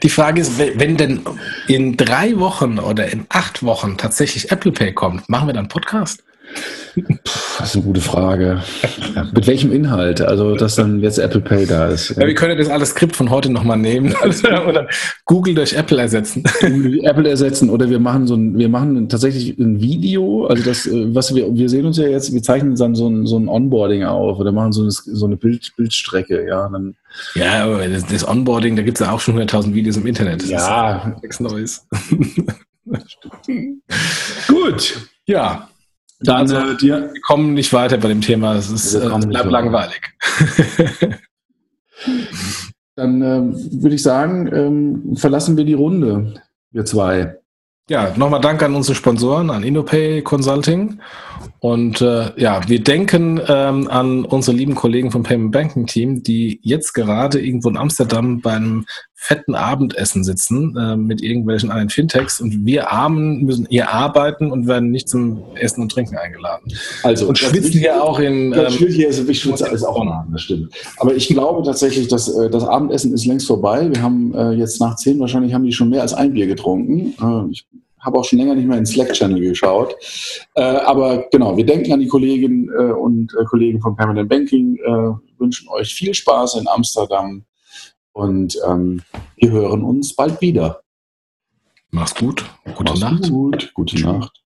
Die Frage ist, wenn denn in drei Wochen oder in acht Wochen tatsächlich Apple Pay kommt, machen wir dann Podcast? Das ist eine gute Frage. Ja, mit welchem Inhalt? Also, dass dann jetzt Apple Pay da ist. Ja, wir können das alles Skript von heute nochmal nehmen oder Google durch Apple ersetzen. Apple ersetzen oder wir machen so ein, wir machen tatsächlich ein Video. Also das, äh, was wir, wir sehen uns ja jetzt, wir zeichnen dann so ein, so ein Onboarding auf oder machen so eine, so eine Bild, Bildstrecke, ja. Dann, ja, aber das, das Onboarding, da gibt es ja auch schon 100.000 Videos im Internet. Das ja. nichts Neues. Gut. Ja. Dann, also, äh, dir, wir kommen nicht weiter bei dem Thema. Es ist, äh, bleibt langweilig. Dann äh, würde ich sagen, ähm, verlassen wir die Runde, wir zwei. Ja, nochmal Dank an unsere Sponsoren, an InnoPay Consulting. Und äh, ja, wir denken ähm, an unsere lieben Kollegen vom Payment Banking Team, die jetzt gerade irgendwo in Amsterdam beim fetten Abendessen sitzen äh, mit irgendwelchen anderen Fintechs und wir Armen müssen hier arbeiten und werden nicht zum Essen und Trinken eingeladen. Also und schwitzen hier auch in. Ähm, hier ist, ich schwitze alles auch nach, das stimmt. Aber ich glaube tatsächlich, dass äh, das Abendessen ist längst vorbei. Wir haben äh, jetzt nach zehn wahrscheinlich haben die schon mehr als ein Bier getrunken. Äh, ich habe auch schon länger nicht mehr in Slack-Channel geschaut. Äh, aber genau, wir denken an die Kolleginnen äh, und Kollegen von Permanent Banking, wünschen euch viel Spaß in Amsterdam und ähm, wir hören uns bald wieder. Mach's gut. Gute Mach's Nacht. Gut. Gute Nacht.